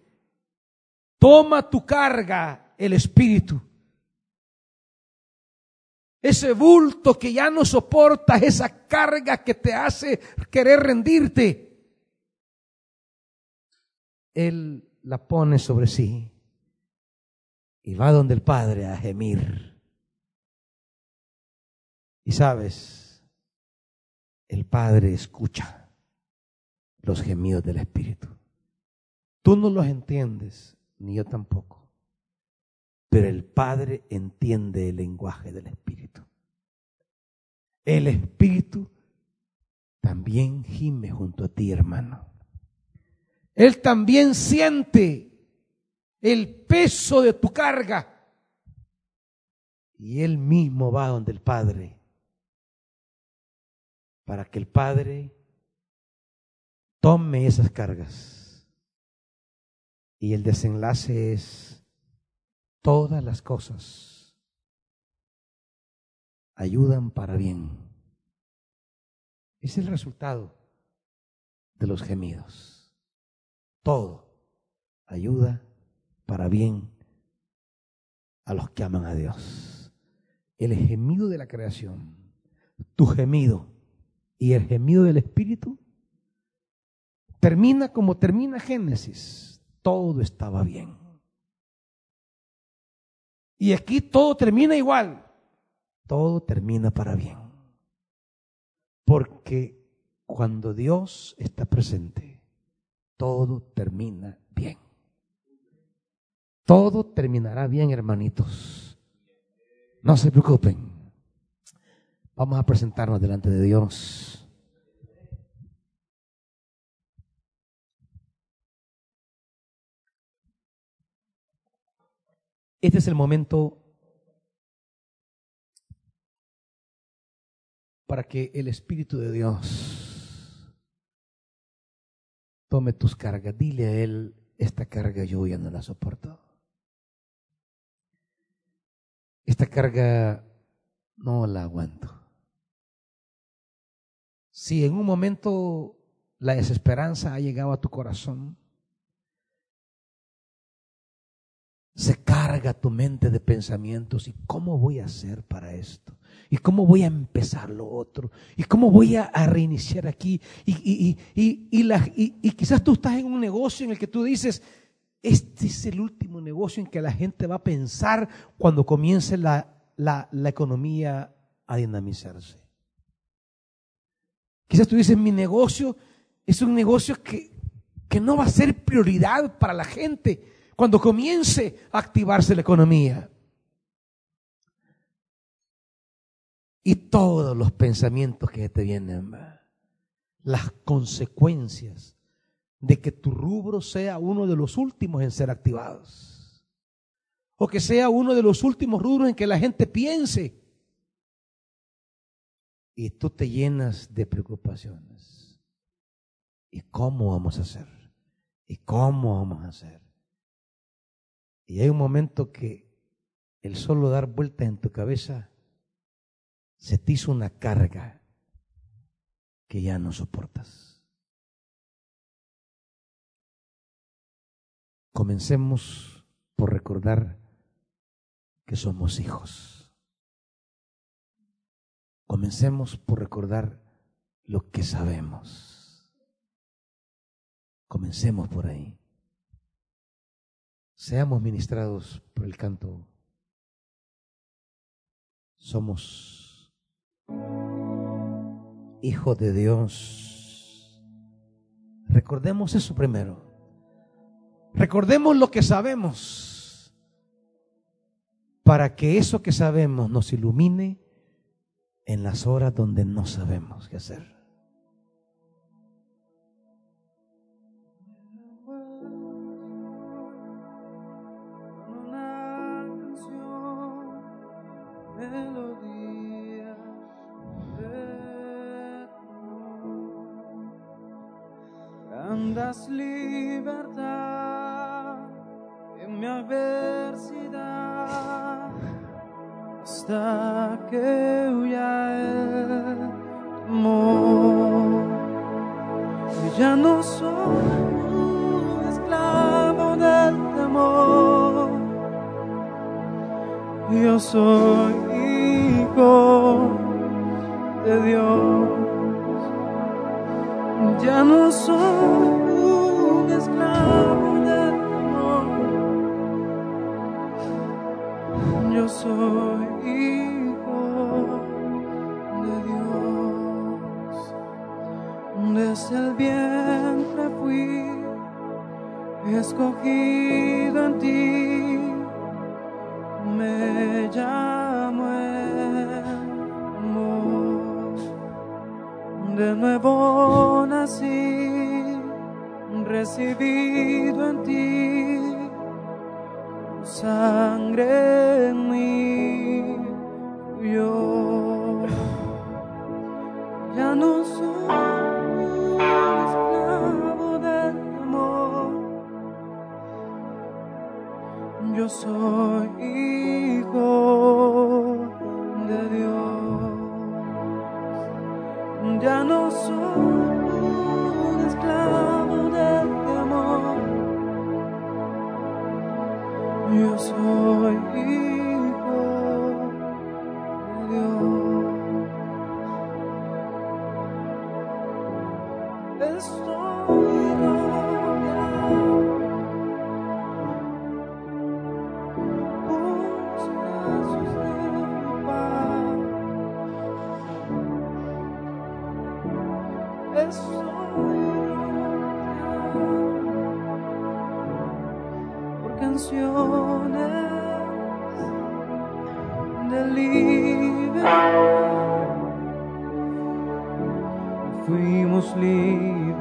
Toma tu carga el Espíritu. Ese bulto que ya no soportas, esa carga que te hace querer rendirte. Él la pone sobre sí y va donde el Padre a gemir. Y sabes, el Padre escucha los gemidos del Espíritu. Tú no los entiendes, ni yo tampoco. Pero el Padre entiende el lenguaje del Espíritu. El Espíritu también gime junto a ti, hermano. Él también siente el peso de tu carga. Y Él mismo va donde el Padre, para que el Padre tome esas cargas. Y el desenlace es todas las cosas ayudan para bien. Es el resultado de los gemidos. Todo ayuda para bien a los que aman a Dios. El gemido de la creación, tu gemido y el gemido del Espíritu termina como termina Génesis. Todo estaba bien. Y aquí todo termina igual. Todo termina para bien. Porque cuando Dios está presente, todo termina bien. Todo terminará bien, hermanitos. No se preocupen. Vamos a presentarnos delante de Dios. Este es el momento para que el Espíritu de Dios tome tus cargas. Dile a Él, esta carga yo ya no la soporto. esta carga no la aguanto. Si en un momento la desesperanza ha llegado a tu corazón, se carga tu mente de pensamientos. Y cómo voy a hacer para esto y cómo voy a empezar lo otro y cómo voy a, reiniciar aquí y, y, y, quizás tú estás en un negocio en el que tú dices, este es el último negocio en que la gente va a pensar cuando comience la, la, economía a dinamizarse. Quizás tú dices, mi negocio es un negocio que, que no va a ser prioridad para la gente cuando comience a activarse la economía. Y todos los pensamientos que te vienen, las consecuencias de que tu rubro sea uno de los últimos en ser activados. O que sea uno de los últimos rubros en que la gente piense. Y tú te llenas de preocupaciones. ¿Y cómo vamos a hacer? ¿Y cómo vamos a hacer? Y hay un momento que el solo dar vueltas en tu cabeza se te hizo una carga que ya no soportas. Comencemos por recordar que somos hijos. Comencemos por recordar lo que sabemos. Comencemos por ahí. Seamos ministrados por el canto. Somos hijos de Dios. Recordemos eso primero. Recordemos lo que sabemos para que eso que sabemos nos ilumine en las horas donde no sabemos qué hacer. Das libertad en mi adversidad hasta que huya el temor. Y ya no soy un esclavo del temor. Yo soy hijo de Dios. Ya no soy soy hijo de Dios. Desde el vientre fui escogido en ti. Me llamo. De nuevo nací, recibido en ti sangre Fuimos liberados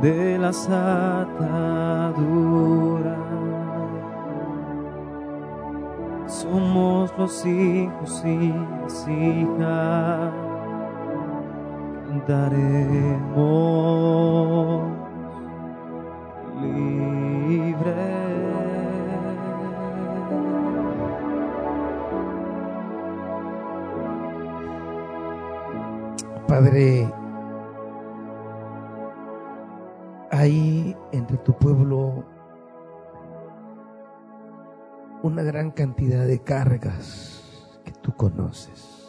de las ataduras. Somos los hijos y las hijas cantaremos Padre, hay entre tu pueblo una gran cantidad de cargas que tú conoces.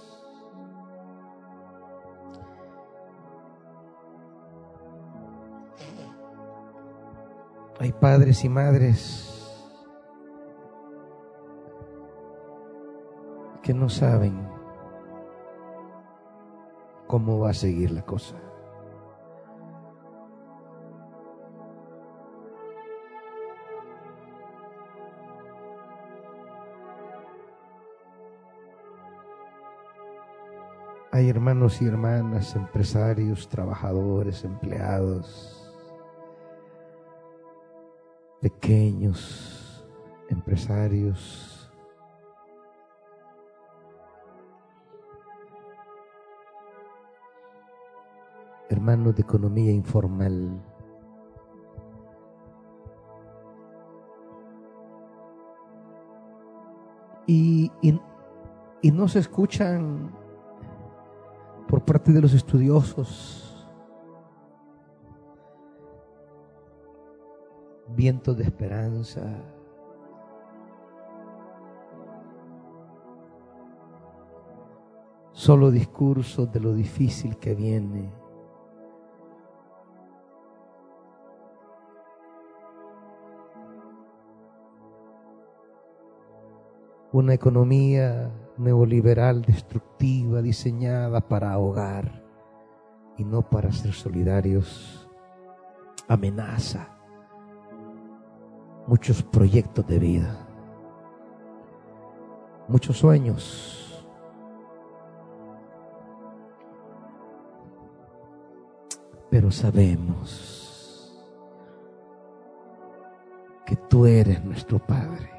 Hay padres y madres que no saben cómo va a seguir la cosa. Hay hermanos y hermanas, empresarios, trabajadores, empleados, pequeños empresarios, hermanos de economía informal. Y, y, y no se escuchan por parte de los estudiosos vientos de esperanza. Solo discursos de lo difícil que viene. Una economía neoliberal destructiva diseñada para ahogar y no para ser solidarios. Amenaza muchos proyectos de vida, muchos sueños. Pero sabemos que tú eres nuestro Padre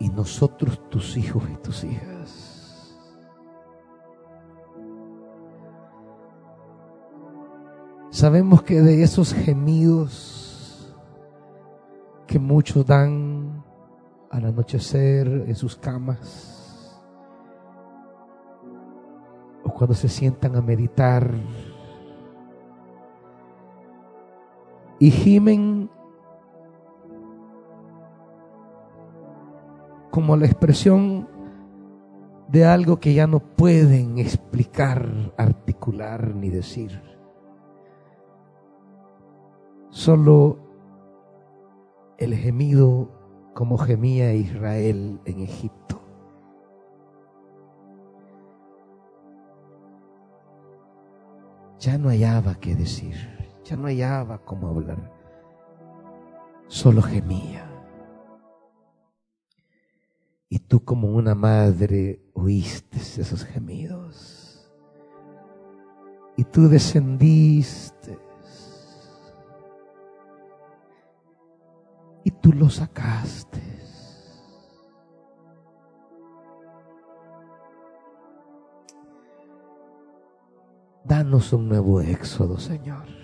y nosotros tus hijos y tus hijas. Sabemos que de esos gemidos que muchos dan al anochecer en sus camas, o cuando se sientan a meditar, y gimen como la expresión de algo que ya no pueden explicar, articular ni decir. Solo el gemido como gemía Israel en Egipto. Ya no hallaba qué decir, ya no hallaba cómo hablar, solo gemía. Y tú como una madre oíste esos gemidos. Y tú descendiste. Y tú lo sacaste. Danos un nuevo éxodo, Señor.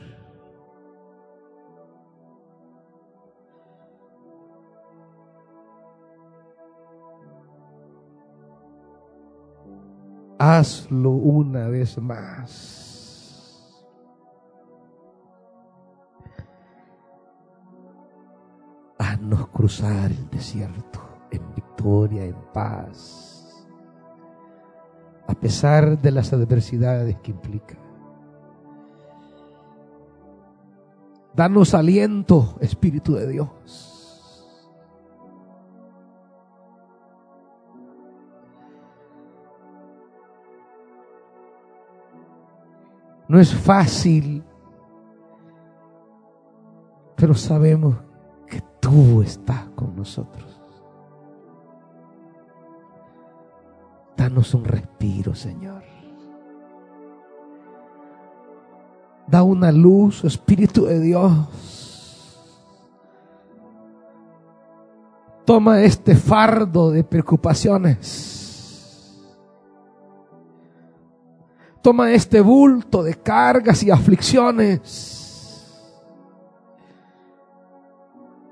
Hazlo una vez más. Haznos cruzar el desierto en victoria, en paz, a pesar de las adversidades que implica. Danos aliento, Espíritu de Dios. No es fácil, pero sabemos que tú estás con nosotros. Danos un respiro, Señor. Da una luz, Espíritu de Dios. Toma este fardo de preocupaciones Toma este bulto de cargas y aflicciones.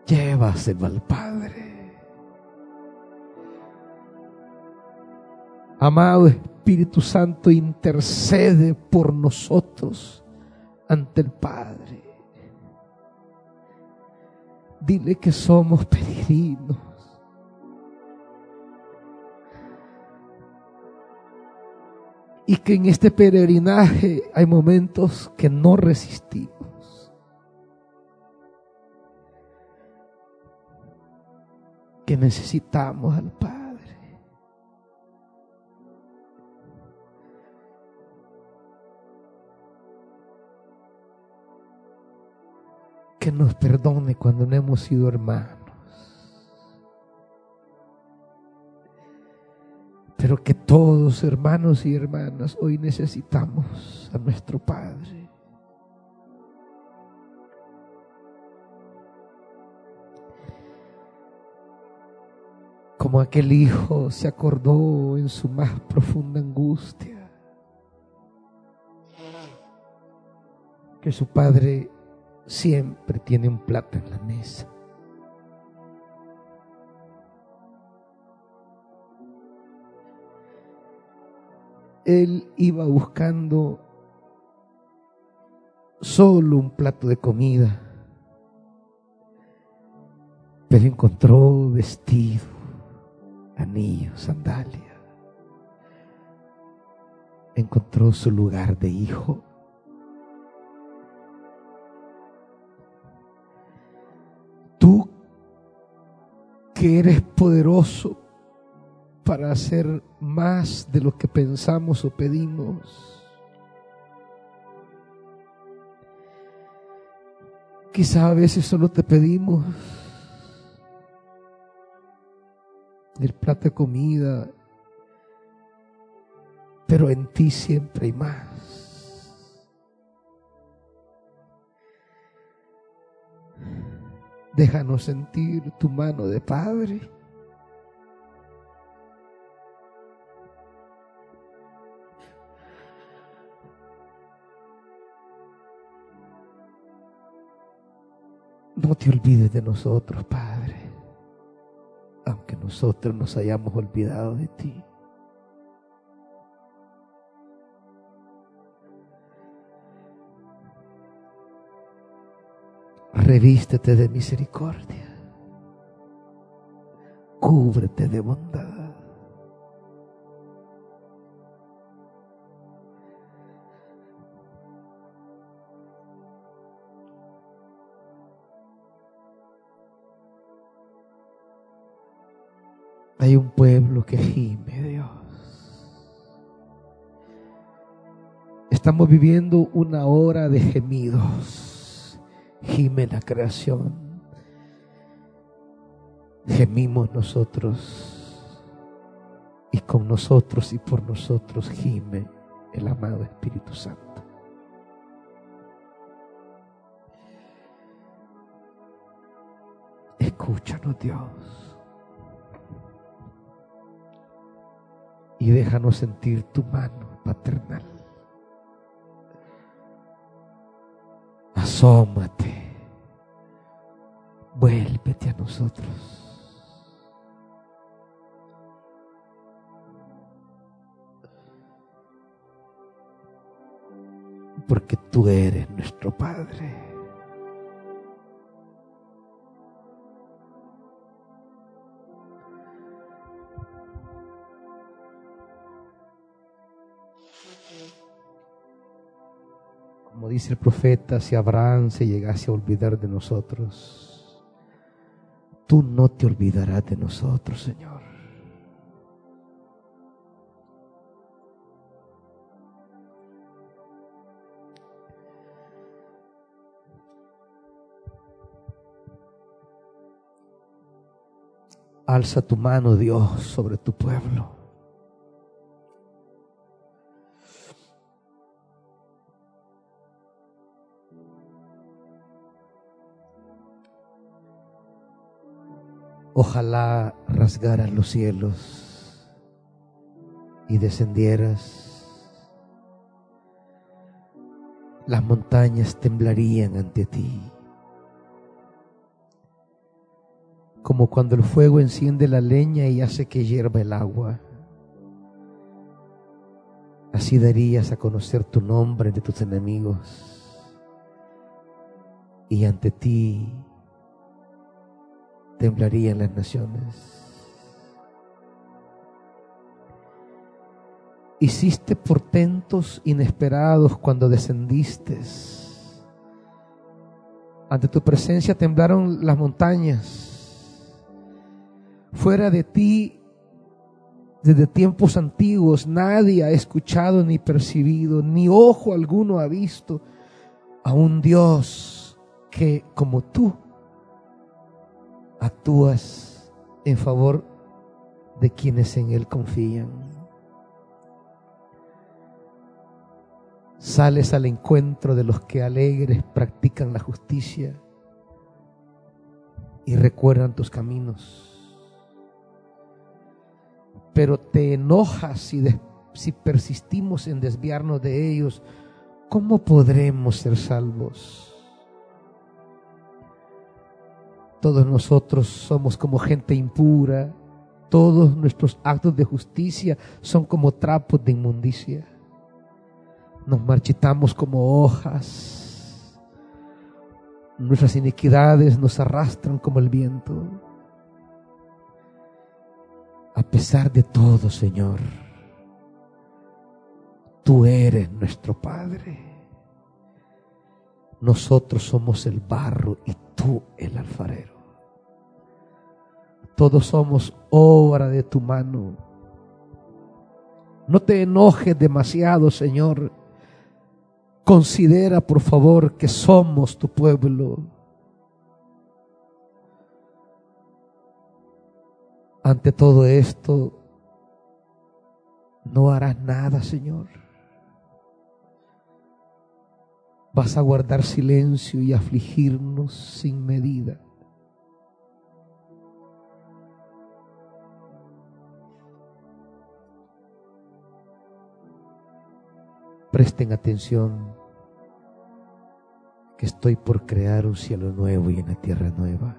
Llévaselo al Padre. Amado Espíritu Santo, intercede por nosotros ante el Padre. Dile que somos peregrinos y que en este peregrinaje hay momentos que no resistimos. Que necesitamos al Padre. Que nos perdone cuando no hemos sido hermanos. Pero que todos, hermanos y hermanas, hoy necesitamos a nuestro Padre. Como aquel hijo se acordó en su más profunda angustia que su padre siempre tiene un plato en la mesa. Él iba buscando solo un plato de comida, pero encontró vestido, anillo, sandalia. Encontró su lugar de hijo. Tú que eres poderoso para hacer más de lo que pensamos o pedimos. Quizá a veces solo te pedimos el plato de comida, pero en ti siempre hay más. Déjanos sentir tu mano de Padre. No te olvides de nosotros, Padre, aunque nosotros nos hayamos olvidado de ti. Revístete de misericordia. Cúbrete de bondad. Hay un pueblo que gime, Dios. Estamos viviendo una hora de gemidos. Gime la creación. Gemimos nosotros. Y con nosotros y por nosotros gime el amado Espíritu Santo. Escúchanos, Dios. Y déjanos sentir tu mano paternal. Asómate, vuélvete a nosotros. Porque tú eres nuestro Padre. Como dice el profeta, si Abraham se llegase a olvidar de nosotros, tú no te olvidarás de nosotros, Señor. Alza tu mano, Dios, sobre tu pueblo. Ojalá rasgaras los cielos y descendieras. Las montañas temblarían ante ti. Como cuando el fuego enciende la leña y hace que hierva el agua. Así darías a conocer tu nombre de tus enemigos. Y ante ti temblarían las naciones. Hiciste portentos inesperados cuando descendiste. Ante tu presencia temblaron las montañas. Fuera de ti, desde tiempos antiguos, nadie ha escuchado ni percibido, ni ojo alguno ha visto a un Dios que como tú actúas en favor de quienes en Él confían. Sales al encuentro de los que alegres practican la justicia y recuerdan tus caminos. Pero te enojas si, si persistimos en desviarnos de ellos. ¿Cómo podremos ser salvos? Todos nosotros somos como gente impura. Todos nuestros actos de justicia son como trapos de inmundicia. Nos marchitamos como hojas. Nuestras iniquidades nos arrastran como el viento. A pesar de todo, Señor, tú eres nuestro Padre. Nosotros somos el barro y tú el alfarero. Todos somos obra de tu mano. No te enojes demasiado, Señor. Considera, por favor, que somos tu pueblo. Ante todo esto, no harás nada, Señor. Vas a guardar silencio y afligirnos sin medida. Presten atención. que estoy por crear un cielo nuevo y una tierra nueva.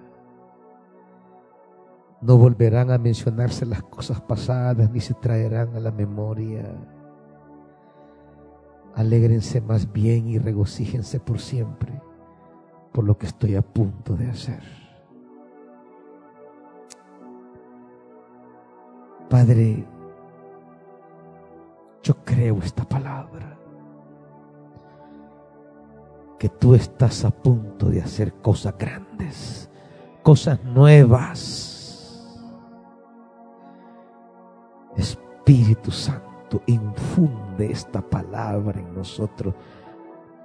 No volverán a mencionarse las cosas pasadas ni se traerán a la memoria. Alégrense más bien y regocíjense por siempre por lo que estoy a punto de hacer. Padre, yo creo esta palabra, tú estás a punto de hacer cosas grandes, cosas nuevas. Espíritu Santo, infunde esta palabra en nosotros,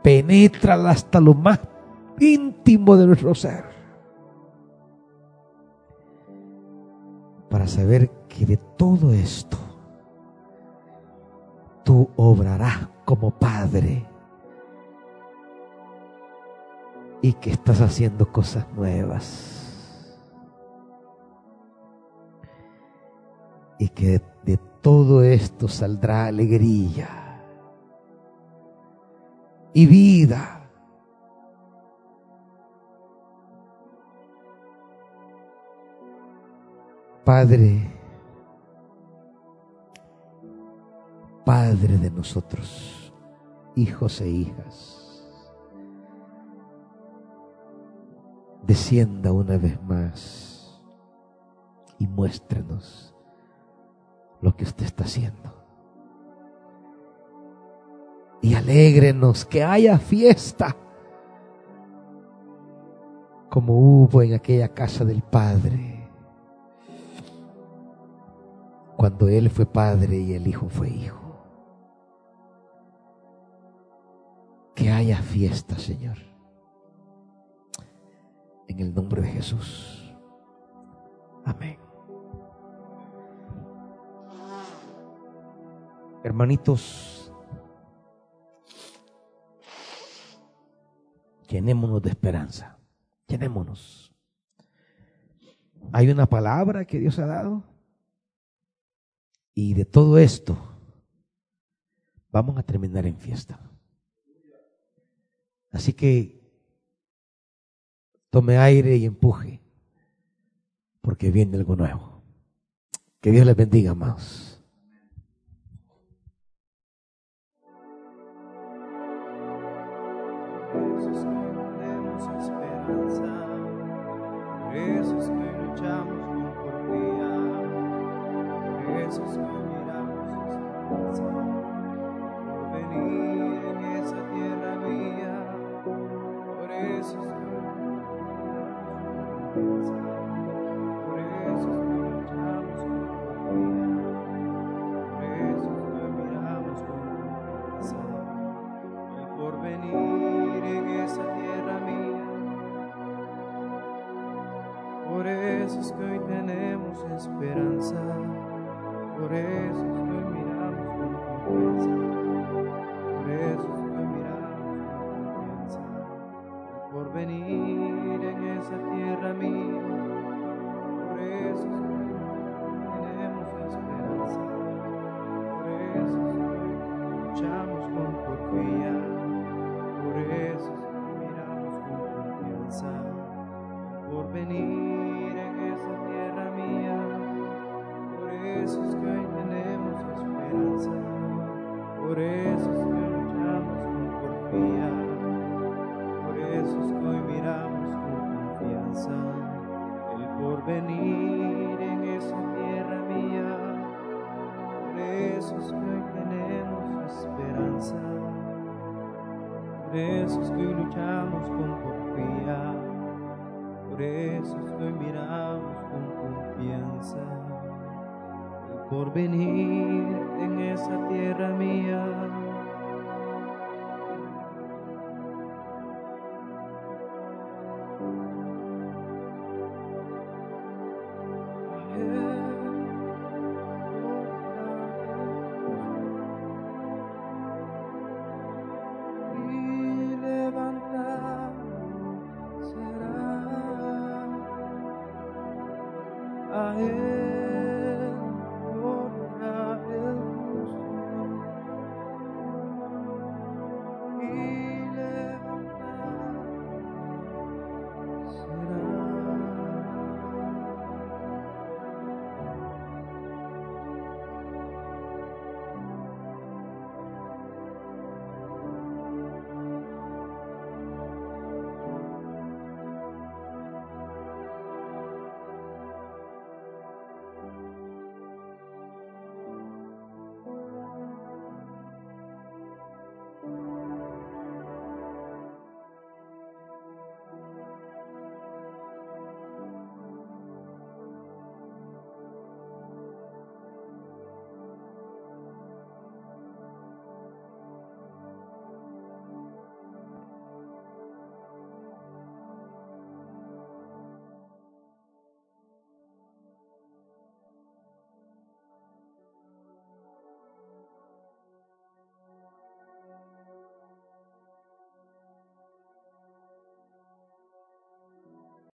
penétrala hasta lo más íntimo de nuestro ser. Para saber que de todo esto tú obrarás como Padre y que estás haciendo cosas nuevas. Y que de todo esto saldrá alegría y vida Padre, Padre de nosotros, hijos e hijas, descienda una vez más y muéstrenos lo que usted está haciendo. Y alégrenos que haya fiesta como hubo en aquella casa del Padre cuando Él fue padre y el Hijo fue hijo. Que haya fiesta, Señor. En el nombre de Jesús. Amén. Hermanitos, llenémonos de esperanza. Llenémonos. Hay una palabra que Dios ha dado y de todo esto, vamos a terminar en fiesta. Así que tome aire y empuje, porque viene algo nuevo. Que Dios les bendiga más.